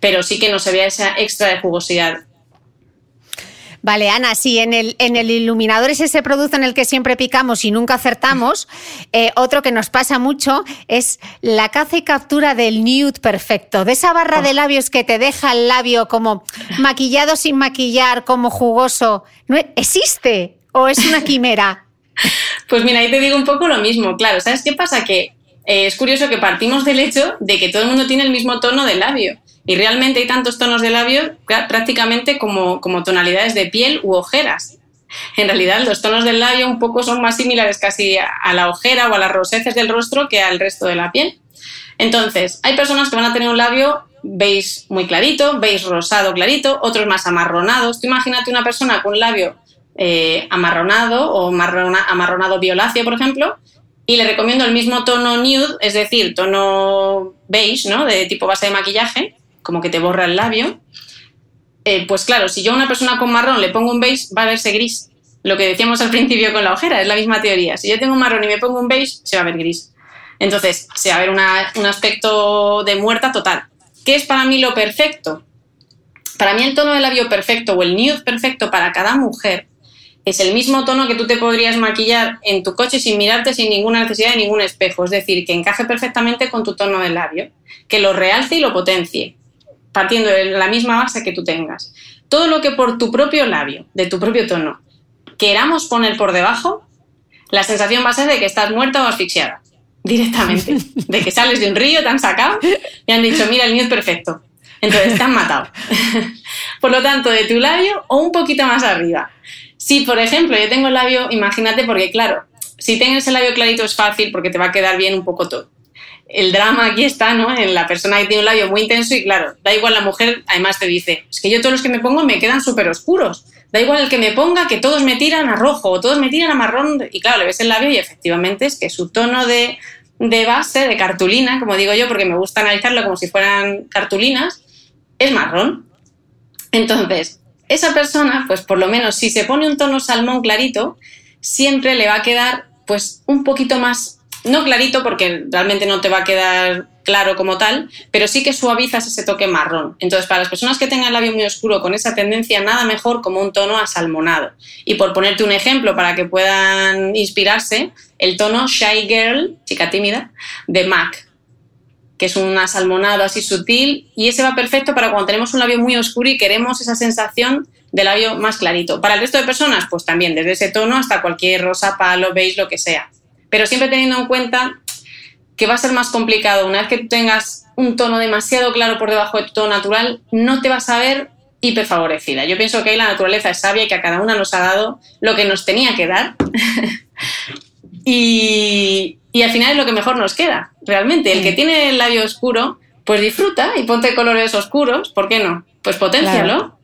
pero sí que no se vea esa extra de jugosidad. Vale, Ana, sí, en el, en el iluminador es ese producto en el que siempre picamos y nunca acertamos. (laughs) Eh, otro que nos pasa mucho es la caza y captura del nude perfecto, de esa barra de labios que te deja el labio como maquillado sin maquillar, como jugoso. ¿No e-, ¿Existe o es una quimera? (laughs) Pues mira, ahí te digo un poco lo mismo. Claro, ¿sabes qué pasa? Que eh, es curioso que partimos del hecho de que todo el mundo tiene el mismo tono de labio. Y realmente hay tantos tonos de labio prácticamente como, como tonalidades de piel u ojeras. En realidad, los tonos del labio un poco son más similares casi a la ojera o a las roseces del rostro que al resto de la piel. Entonces, hay personas que van a tener un labio veis muy clarito, veis rosado clarito, otros más amarronados. Tú imagínate una persona con un labio eh, amarronado o amarronado violáceo, por ejemplo, y le recomiendo el mismo tono nude, es decir, tono beige, ¿no? De tipo base de maquillaje, como que te borra el labio, eh, pues claro, si yo a una persona con marrón le pongo un beige, va a verse gris. Lo que decíamos al (laughs) principio con la ojera, es la misma teoría. Si yo tengo un marrón y me pongo un beige, se va a ver gris. Entonces, se va a ver un aspecto de muerta total. ¿Qué es para mí lo perfecto? Para mí el tono de labio perfecto o el nude perfecto para cada mujer es el mismo tono que tú te podrías maquillar en tu coche sin mirarte sin ninguna necesidad de ningún espejo. Es decir, que encaje perfectamente con tu tono de labio, que lo realce y lo potencie partiendo de la misma base que tú tengas. Todo lo que por tu propio labio, de tu propio tono, queramos poner por debajo, la sensación va a ser de que estás muerta o asfixiada, directamente. De que sales de un río, te han sacado y han dicho, mira, el mío es perfecto. Entonces te han matado. (laughs) por lo tanto, de tu labio o un poquito más arriba. Si, por ejemplo, yo tengo el labio, imagínate, porque claro, si tienes el labio clarito es fácil porque te va a quedar bien un poco todo el drama aquí está, ¿no? En la persona que tiene un labio muy intenso y claro, da igual la mujer, además te dice, es que yo todos los que me pongo me quedan súper oscuros. Da igual el que me ponga, que todos me tiran a rojo o todos me tiran a marrón. Y claro, le ves el labio y efectivamente es que su tono de, de base, de cartulina, como digo yo, porque me gusta analizarlo como si fueran cartulinas, es marrón. Entonces, esa persona, pues por lo menos si se pone un tono salmón clarito, siempre le va a quedar pues un poquito más no clarito porque realmente no te va a quedar claro como tal, pero sí que suavizas ese toque marrón. Entonces, para las personas que tengan el labio muy oscuro con esa tendencia, nada mejor como un tono asalmonado. Y por ponerte un ejemplo para que puedan inspirarse, el tono Shy Girl, chica tímida, de MAC, que es un asalmonado así sutil y ese va perfecto para cuando tenemos un labio muy oscuro y queremos esa sensación de labio más clarito. Para el resto de personas, pues también, desde ese tono hasta cualquier rosa, palo, beige, lo que sea pero siempre teniendo en cuenta que va a ser más complicado. Una vez que tú tengas un tono demasiado claro por debajo de tu tono natural, no te vas a ver hiperfavorecida. Yo pienso que ahí la naturaleza es sabia y que a cada una nos ha dado lo que nos tenía que dar. (laughs) y, al final es lo que mejor nos queda, realmente. El que tiene el labio oscuro, pues disfruta y ponte colores oscuros, ¿por qué no? Pues potencialo.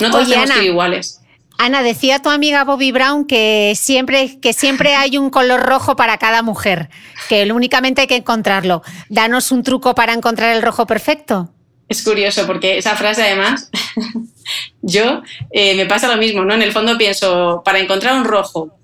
No todos tenemos que iguales. Ana, decía tu amiga Bobby Brown que siempre, que siempre hay un color rojo para cada mujer, que únicamente hay que encontrarlo. Danos un truco para encontrar el rojo perfecto. Es curioso porque esa frase además, (laughs) yo eh, me pasa lo mismo, ¿no? En el fondo pienso, para encontrar un rojo,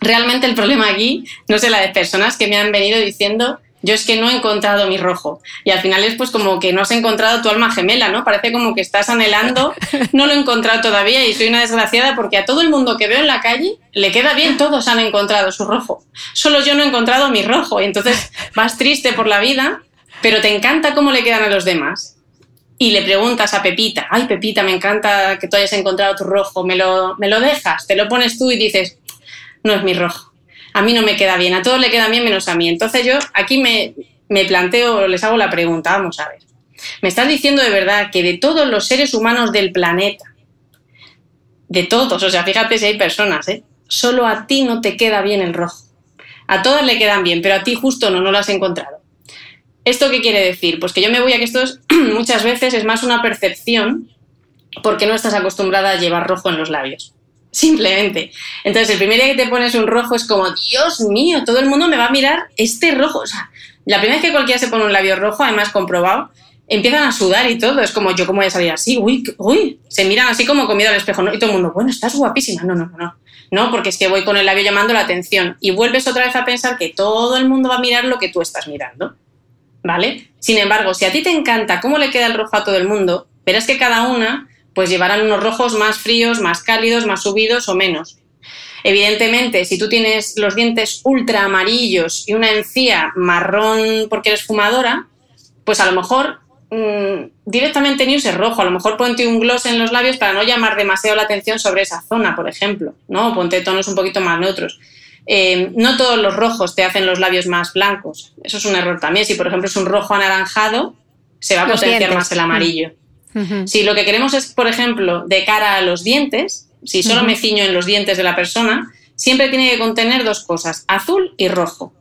realmente el problema aquí, no sé, la de personas que me han venido diciendo yo es que no he encontrado mi rojo. Y al final es pues como que no has encontrado tu alma gemela, ¿no? Parece como que estás anhelando, no lo he encontrado todavía y soy una desgraciada porque a todo el mundo que veo en la calle le queda bien, todos han encontrado su rojo. Solo yo no he encontrado mi rojo y entonces vas triste por la vida, pero te encanta cómo le quedan a los demás. Y le preguntas a Pepita, ay Pepita, me encanta que tú hayas encontrado tu rojo, me lo, me lo dejas, te lo pones tú y dices, no es mi rojo a mí no me queda bien, a todos le queda bien menos a mí. Entonces yo aquí me, me planteo, les hago la pregunta, vamos a ver. Me estás diciendo de verdad que de todos los seres humanos del planeta, de todos, o sea, fíjate si hay personas, ¿eh? solo a ti no te queda bien el rojo. A todas le quedan bien, pero a ti justo no, no lo has encontrado. ¿Esto qué quiere decir? Pues que yo me voy a que esto (clears throat) muchas veces es más una percepción porque no estás acostumbrada a llevar rojo en los labios simplemente. Entonces, el primer día que te pones un rojo es como, Dios mío, todo el mundo me va a mirar este rojo. O sea, la primera vez que cualquiera se pone un labio rojo, además comprobado, empiezan a sudar y todo. Es como, yo cómo voy a salir así, uy, uy. Se miran así como comido al espejo, ¿no? Y todo el mundo, bueno, estás guapísima. No, no, no, no. No, porque es que voy con el labio llamando la atención. Y vuelves otra vez a pensar que todo el mundo va a mirar lo que tú estás mirando. ¿Vale? Sin embargo, si a ti te encanta cómo le queda el rojo a todo el mundo, verás que cada una pues llevarán unos rojos más fríos, más cálidos, más subidos o menos. Evidentemente, si tú tienes los dientes ultra amarillos y una encía marrón porque eres fumadora, pues a lo mejor mm, directamente ni uses rojo, a lo mejor ponte un gloss en los labios para no llamar demasiado la atención sobre esa zona, por ejemplo, ¿no? ponte tonos un poquito más neutros. Eh, no todos los rojos te hacen los labios más blancos, eso es un error también. Si por ejemplo es un rojo anaranjado, se va a potenciar más el amarillo. Si lo que queremos es, por ejemplo, de cara a los dientes, si solo me ciño en los dientes de la persona, siempre tiene que contener dos cosas, azul y rojo.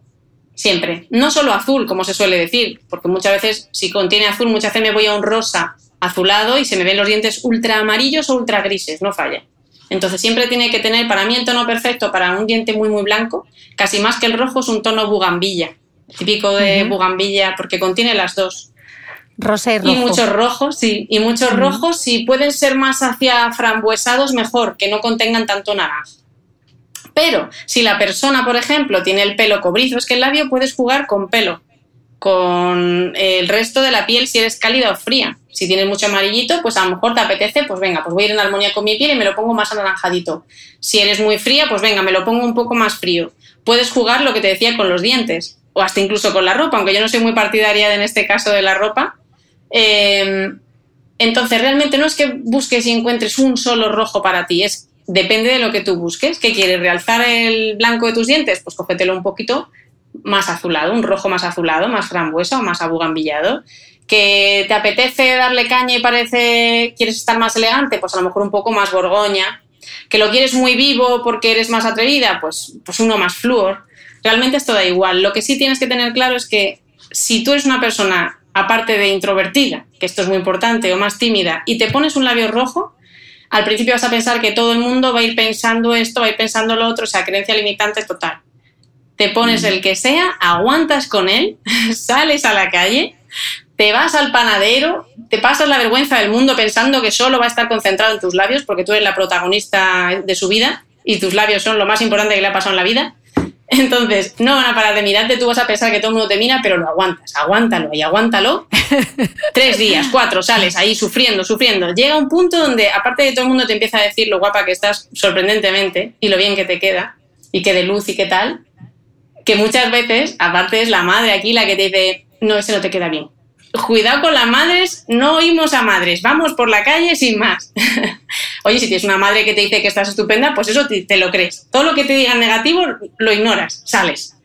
Siempre. No solo azul, como se suele decir, porque muchas veces si contiene azul, muchas veces me voy a un rosa azulado y se me ven los dientes ultra amarillos o ultra grises, no falla. Entonces siempre tiene que tener, para mí el tono perfecto para un diente muy muy blanco, casi más que el rojo es un tono bugambilla, típico de bugambilla, porque contiene las dos. Rosa y rojo. Y muchos rojos, sí. Y muchos rojos, si pueden ser más hacia frambuesados, mejor, que no contengan tanto naranja. Pero si la persona, por ejemplo, tiene el pelo cobrizo, es que el labio puedes jugar con pelo, con el resto de la piel si eres cálida o fría. Si tienes mucho amarillito, pues a lo mejor te apetece, pues venga, pues voy a ir en armonía con mi piel y me lo pongo más anaranjadito. Si eres muy fría, pues venga, me lo pongo un poco más frío. Puedes jugar lo que te decía con los dientes, o hasta incluso con la ropa, aunque yo no soy muy partidaria en este caso de la ropa, Em, entonces, realmente no es que busques y encuentres un solo rojo para ti, es depende de lo que tú busques. ¿Qué quieres? ¿Realzar el blanco de tus dientes? Pues cógetelo un poquito más azulado, un rojo más azulado, más frambuesa o más abugambillado. ¿Que te apetece darle caña y parece quieres estar más elegante? Pues a lo mejor un poco más borgoña. ¿Que lo quieres muy vivo porque eres más atrevida? Pues, pues uno más flúor. Realmente esto da igual. Lo que sí tienes que tener claro es que si tú eres una persona aparte de introvertida, que esto es muy importante, o más tímida, y te pones un labio rojo, al principio vas a pensar que todo el mundo va a ir pensando esto, va a ir pensando lo otro, o sea, creencia limitante total. Te pones el que sea, aguantas con él, (laughs) sales a la calle, te vas al panadero, te pasas la vergüenza del mundo pensando que solo va a estar concentrado en tus labios porque tú eres la protagonista de su vida y tus labios son lo más importante que le ha pasado en la vida. Entonces, no van a parar de mirarte, tú vas a pensar que todo el mundo te mira, pero lo aguantas, aguántalo y aguántalo. (laughs) Tres días, cuatro, sales ahí sufriendo, sufriendo. Llega un punto donde, aparte de todo el mundo te empieza a decir lo guapa que estás sorprendentemente y lo bien que te queda y que de luz y qué tal, que muchas veces, aparte es la madre aquí la que te dice, no, ese no te queda bien cuidado con las madres, no oímos a madres, vamos por la calle sin más. (laughs) Oye, si tienes una madre que te dice que estás estupenda, pues eso te, lo crees. Todo lo que te digan negativo lo ignoras, sales.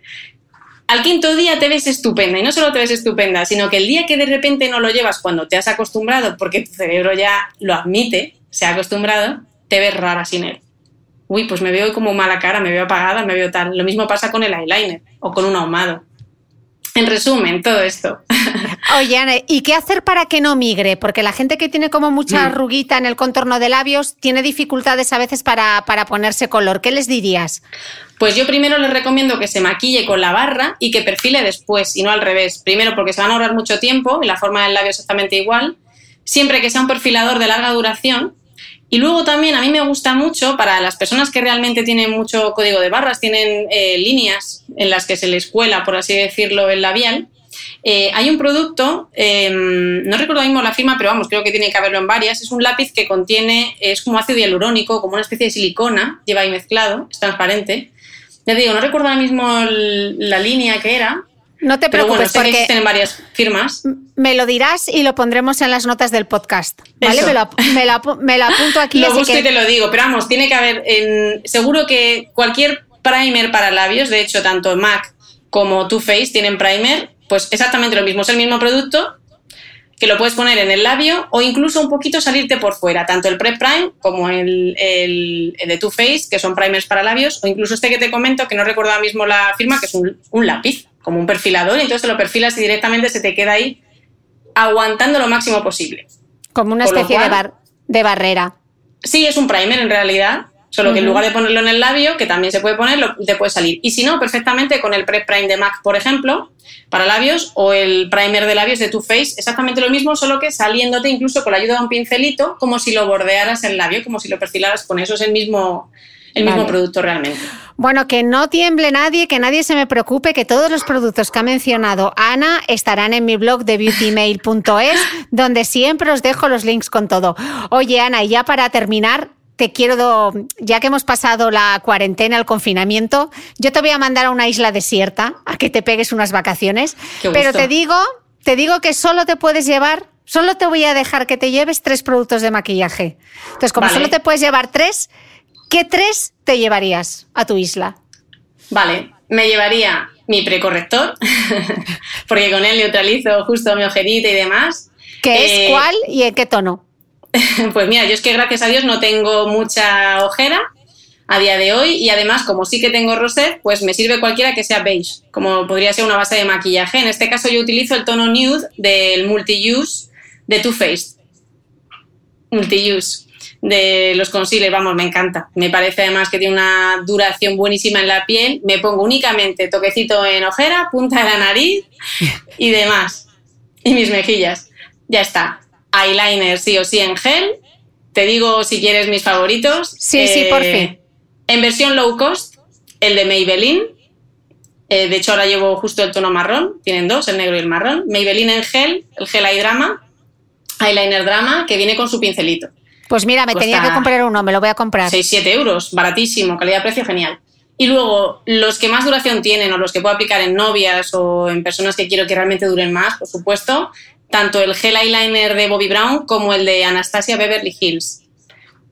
al quinto día te ves estupenda y no solo te ves estupenda, sino que el día que de repente no lo llevas cuando te has acostumbrado, porque tu cerebro ya lo admite, se ha acostumbrado, te ves rara sin él. Uy, pues me veo como mala cara, me veo apagada, me veo tal. Lo mismo pasa con el eyeliner o con un ahumado. En resumen, todo esto. (laughs) Oye, Ana, ¿y qué hacer para que no migre? Porque la gente que tiene como mucha Mm. arruguita en el contorno de labios tiene dificultades a veces para, para ponerse color. ¿Qué les dirías? Pues yo primero les recomiendo que se maquille con la barra y que perfile después y no al revés. Primero porque se van a ahorrar mucho tiempo y la forma del labio es exactamente igual. Siempre que sea un perfilador de larga duración. Y luego también a mí me gusta mucho para las personas que realmente tienen mucho código de barras, tienen eh, líneas en las que se les cuela, por así decirlo, el labial. Eh, hay un producto, eh, no recuerdo ahora mismo la firma, pero vamos, creo que tiene que haberlo en varias. Es un lápiz que contiene, es como ácido hialurónico, como una especie de silicona, lleva ahí mezclado, es transparente. Ya te digo, no recuerdo ahora mismo la línea que era, No te pero bueno, preocupes sé que porque existen en varias firmas. me lo dirás y lo pondremos en las notas del podcast. ¿Vale? Me lo, me lo me lo apunto aquí. (laughs) Lo busco que- y te lo digo, pero vamos, tiene que haber, en- seguro que cualquier primer para labios, de hecho, tanto MAC como Too Faced tienen primer, pues exactamente lo mismo, es el mismo producto que lo puedes poner en el labio o incluso un poquito salirte por fuera, tanto el Prep Prime como el, el- el de Too Faced, que son primers para labios, o incluso este que te comento, que no recuerdo ahora mismo la firma, que es un, un lápiz, como un perfilador, y entonces te lo perfilas y directamente se te queda ahí aguantando lo máximo posible. como una especie de, bar- de barrera. Sí, es un primer en realidad, solo que en lugar de ponerlo en el labio, que también se puede poner, lo- te puede salir. Y si no, perfectamente con el Prep Prime de MAC, por ejemplo, para labios, o el primer de labios de Too Faced, exactamente lo mismo, solo que saliéndote incluso con la ayuda de un pincelito, como si lo bordearas el labio, como si lo perfilaras con eso, es el mismo, el mismo producto realmente. Bueno, que no tiemble nadie, que nadie se me preocupe, que todos los productos que ha mencionado Ana estarán en mi blog de beautymail.es, donde siempre os dejo los links con todo. Oye, Ana, y ya para terminar, te quiero, ya que hemos pasado la cuarentena, el confinamiento, yo te voy a mandar a una isla desierta a que te pegues unas vacaciones. Qué Pero gusto. te digo, te digo que solo te puedes llevar, solo te voy a dejar que te lleves tres productos de maquillaje. Entonces, como Vale. solo te puedes llevar tres, ¿qué tres te llevarías a tu isla? Vale, me llevaría mi precorrector, (laughs) porque con él neutralizo justo mi ojerita y demás. ¿Qué Eh, es cuál y en qué tono? (laughs) Pues mira, yo es que gracias a Dios no tengo mucha ojera a día de hoy y además como sí que tengo rosé, pues me sirve cualquiera que sea beige, como podría ser una base de maquillaje. En este caso yo utilizo el tono nude del Multi-Use de Too Faced. Multi-Use de los concealers, vamos, me encanta. Me parece además que tiene una duración buenísima en la piel. Me pongo únicamente toquecito en ojera, punta de la nariz y demás. Y mis mejillas. Ya está. Eyeliner sí o sí en gel. Te digo si quieres mis favoritos. Sí, sí, por fin. En versión low cost, el de Maybelline. Eh, de hecho, ahora llevo justo el tono marrón. Tienen dos, el negro y el marrón. Maybelline en gel, el gel eye drama, eyeliner drama, que viene con su pincelito. Pues mira, me tenía que comprar uno, me lo voy a comprar. 6-7 euros, baratísimo, calidad-precio genial. Y luego, los que más duración tienen o los que puedo aplicar en novias o en personas que quiero que realmente duren más, por supuesto, tanto el gel eyeliner de Bobby Brown como el de Anastasia Beverly Hills.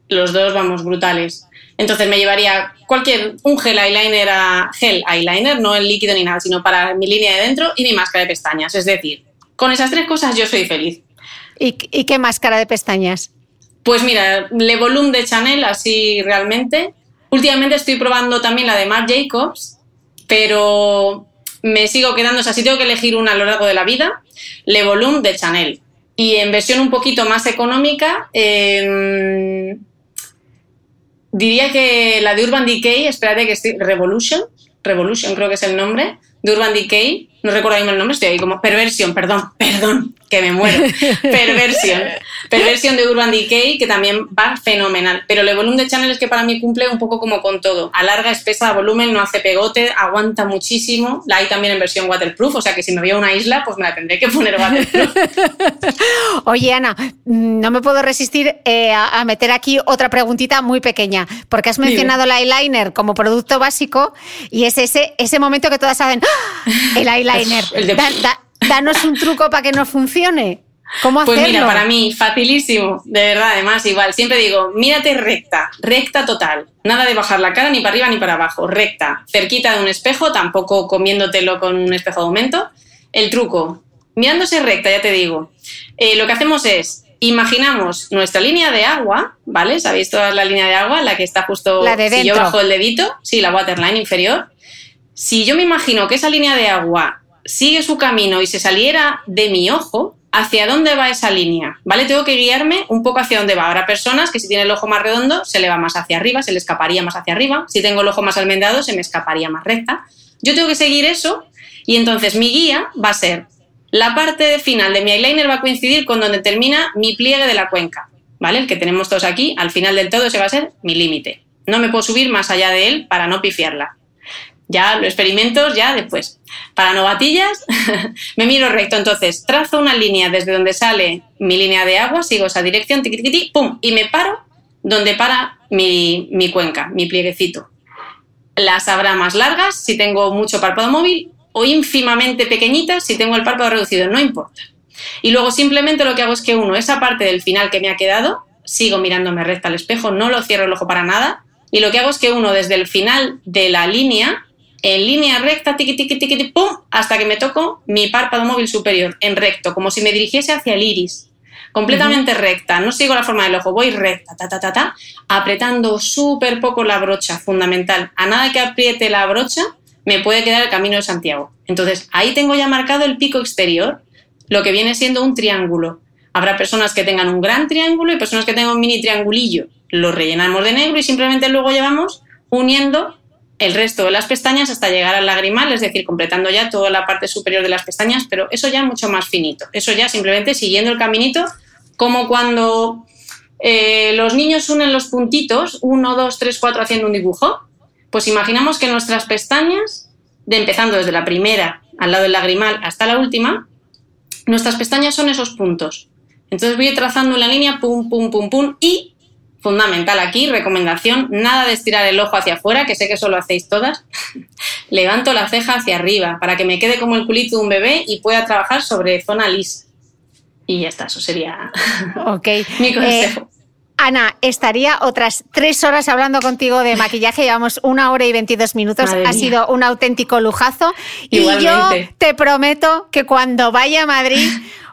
Los dos, vamos, brutales. Entonces me llevaría cualquier, un gel eyeliner a gel eyeliner, no el líquido ni nada, sino para mi línea de dentro y mi máscara de pestañas. Es decir, con esas tres cosas yo soy feliz. ¿Y, y qué máscara de pestañas? Pues mira, Le Volume de Chanel, así realmente. Últimamente estoy probando también la de Marc Jacobs, pero me sigo quedando, o sea, si tengo que elegir una a lo largo de la vida, Le Volume de Chanel. Y en versión un poquito más económica, eh, diría que la de Urban Decay, espérate que estoy, Revolution, Revolution creo que es el nombre, de Urban Decay, no recuerdo bien el nombre, estoy ahí como Perversion, perdón, (laughs) perdón, que me muero. (laughs) Perversion. Perversion de Urban Decay, que también va fenomenal. Pero el volumen de Chanel es que para mí cumple un poco como con todo. Alarga, espesa, volumen, no hace pegote, aguanta muchísimo. La hay también en versión waterproof, o sea que si me voy a una isla, pues me la tendré que poner waterproof. (laughs) Oye, Ana, no me puedo resistir eh, a, a meter aquí otra preguntita muy pequeña, porque has Dime. mencionado el eyeliner como producto básico y es ese, ese momento que todas hacen ¡Ah! el eyeliner. (laughs) El de- Da- da- danos un truco para que no funcione. ¿Cómo hacerlo? Pues mira, para mí, facilísimo, de verdad, además, igual. Siempre digo, mírate recta, recta total. Nada de bajar la cara ni para arriba ni para abajo, recta. Cerquita de un espejo, tampoco comiéndotelo con un espejo de aumento. El truco, mirándose recta, ya te digo. Eh, lo que hacemos es, imaginamos nuestra línea de agua, ¿vale? ¿Sabéis toda la línea de agua? La que está justo... La de si yo bajo el dedito, sí, la waterline inferior. Si yo me imagino que esa línea de agua sigue su camino y se saliera de mi ojo, ¿hacia dónde va esa línea? ¿Vale? Tengo que guiarme un poco hacia dónde va. Habrá personas que si tiene el ojo más redondo se le va más hacia arriba, se le escaparía más hacia arriba. Si tengo el ojo más almendrado se me escaparía más recta. Yo tengo que seguir eso y entonces mi guía va a ser la parte final de mi eyeliner va a coincidir con donde termina mi pliegue de la cuenca, ¿vale? El que tenemos todos aquí, al final del todo ese va a ser mi límite. No me puedo subir más allá de él para no pifiarla. Ya los experimentos, ya después. Para novatillas, (laughs) me miro recto. Entonces, trazo una línea desde donde sale mi línea de agua, sigo esa dirección, tiqui, tiqui, pum, y me paro donde para mi, mi cuenca, mi plieguecito. Las habrá más largas si tengo mucho párpado móvil o ínfimamente pequeñitas si tengo el párpado reducido, no importa. Y luego simplemente lo que hago es que uno, esa parte del final que me ha quedado, sigo mirándome recta al espejo, no lo cierro el ojo para nada, y lo que hago es que uno desde el final de la línea, en línea recta, tiqui, tiqui, tiqui, pum, hasta que me toco mi párpado móvil superior, en recto, como si me dirigiese hacia el iris. Completamente recta, no sigo la forma del ojo, voy recta, ta, ta, ta, ta, apretando súper poco la brocha, fundamental. A nada que apriete la brocha, me puede quedar el camino de Santiago. Entonces, ahí tengo ya marcado el pico exterior, lo que viene siendo un triángulo. Habrá personas que tengan un gran triángulo y personas que tengan un mini triangulillo. Lo rellenamos de negro y simplemente luego llevamos uniendo el resto de las pestañas hasta llegar al lagrimal, es decir, completando ya toda la parte superior de las pestañas, pero eso ya mucho más finito. Eso ya simplemente siguiendo el caminito, como cuando eh, los niños unen los puntitos, 1, 2, 3, 4, haciendo un dibujo. Pues imaginamos que nuestras pestañas, de empezando desde la primera al lado del lagrimal hasta la última, nuestras pestañas son esos puntos. Entonces voy trazando una línea, pum, pum, pum, pum, y fundamental aquí, recomendación, nada de estirar el ojo hacia afuera, que sé que eso lo hacéis todas. (laughs) Levanto la ceja hacia arriba para que me quede como el culito de un bebé y pueda trabajar sobre zona lisa. Y ya está, eso sería (laughs) Ok. mi Eh, consejo. Ana, estaría otras tres horas hablando contigo de maquillaje. Llevamos una hora y 22 minutos. Madre ha mía. sido un auténtico lujazo. Y yo te prometo que cuando vaya a Madrid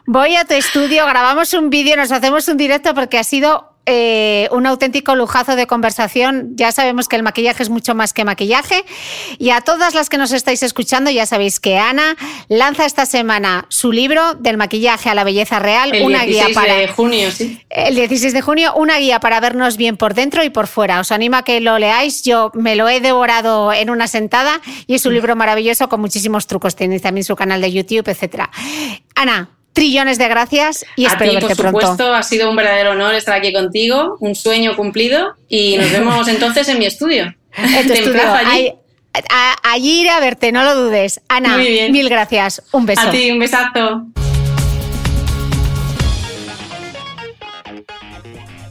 voy a tu estudio, grabamos un vídeo, nos hacemos un directo porque ha sido eh, un auténtico lujazo de conversación. Ya sabemos que el maquillaje es mucho más que maquillaje. Y a todas las que nos estáis escuchando, ya sabéis que Ana lanza esta semana su libro del maquillaje a la belleza real, El una 16 guía para de junio, sí. el 16 de junio, una guía para vernos bien por dentro y por fuera. Os animo a que lo leáis. Yo me lo he devorado en una sentada y es un libro maravilloso con muchísimos trucos. Tenéis también su canal de YouTube, etcétera. Ana, trillones de gracias y a espero ti, verte por pronto. supuesto, ha sido un verdadero honor estar aquí contigo, un sueño cumplido y nos vemos entonces en mi estudio. En Te estudio. allí. A- allí iré a verte, no lo dudes. Ana, Muy bien. mil gracias. Un beso. A ti, un besazo.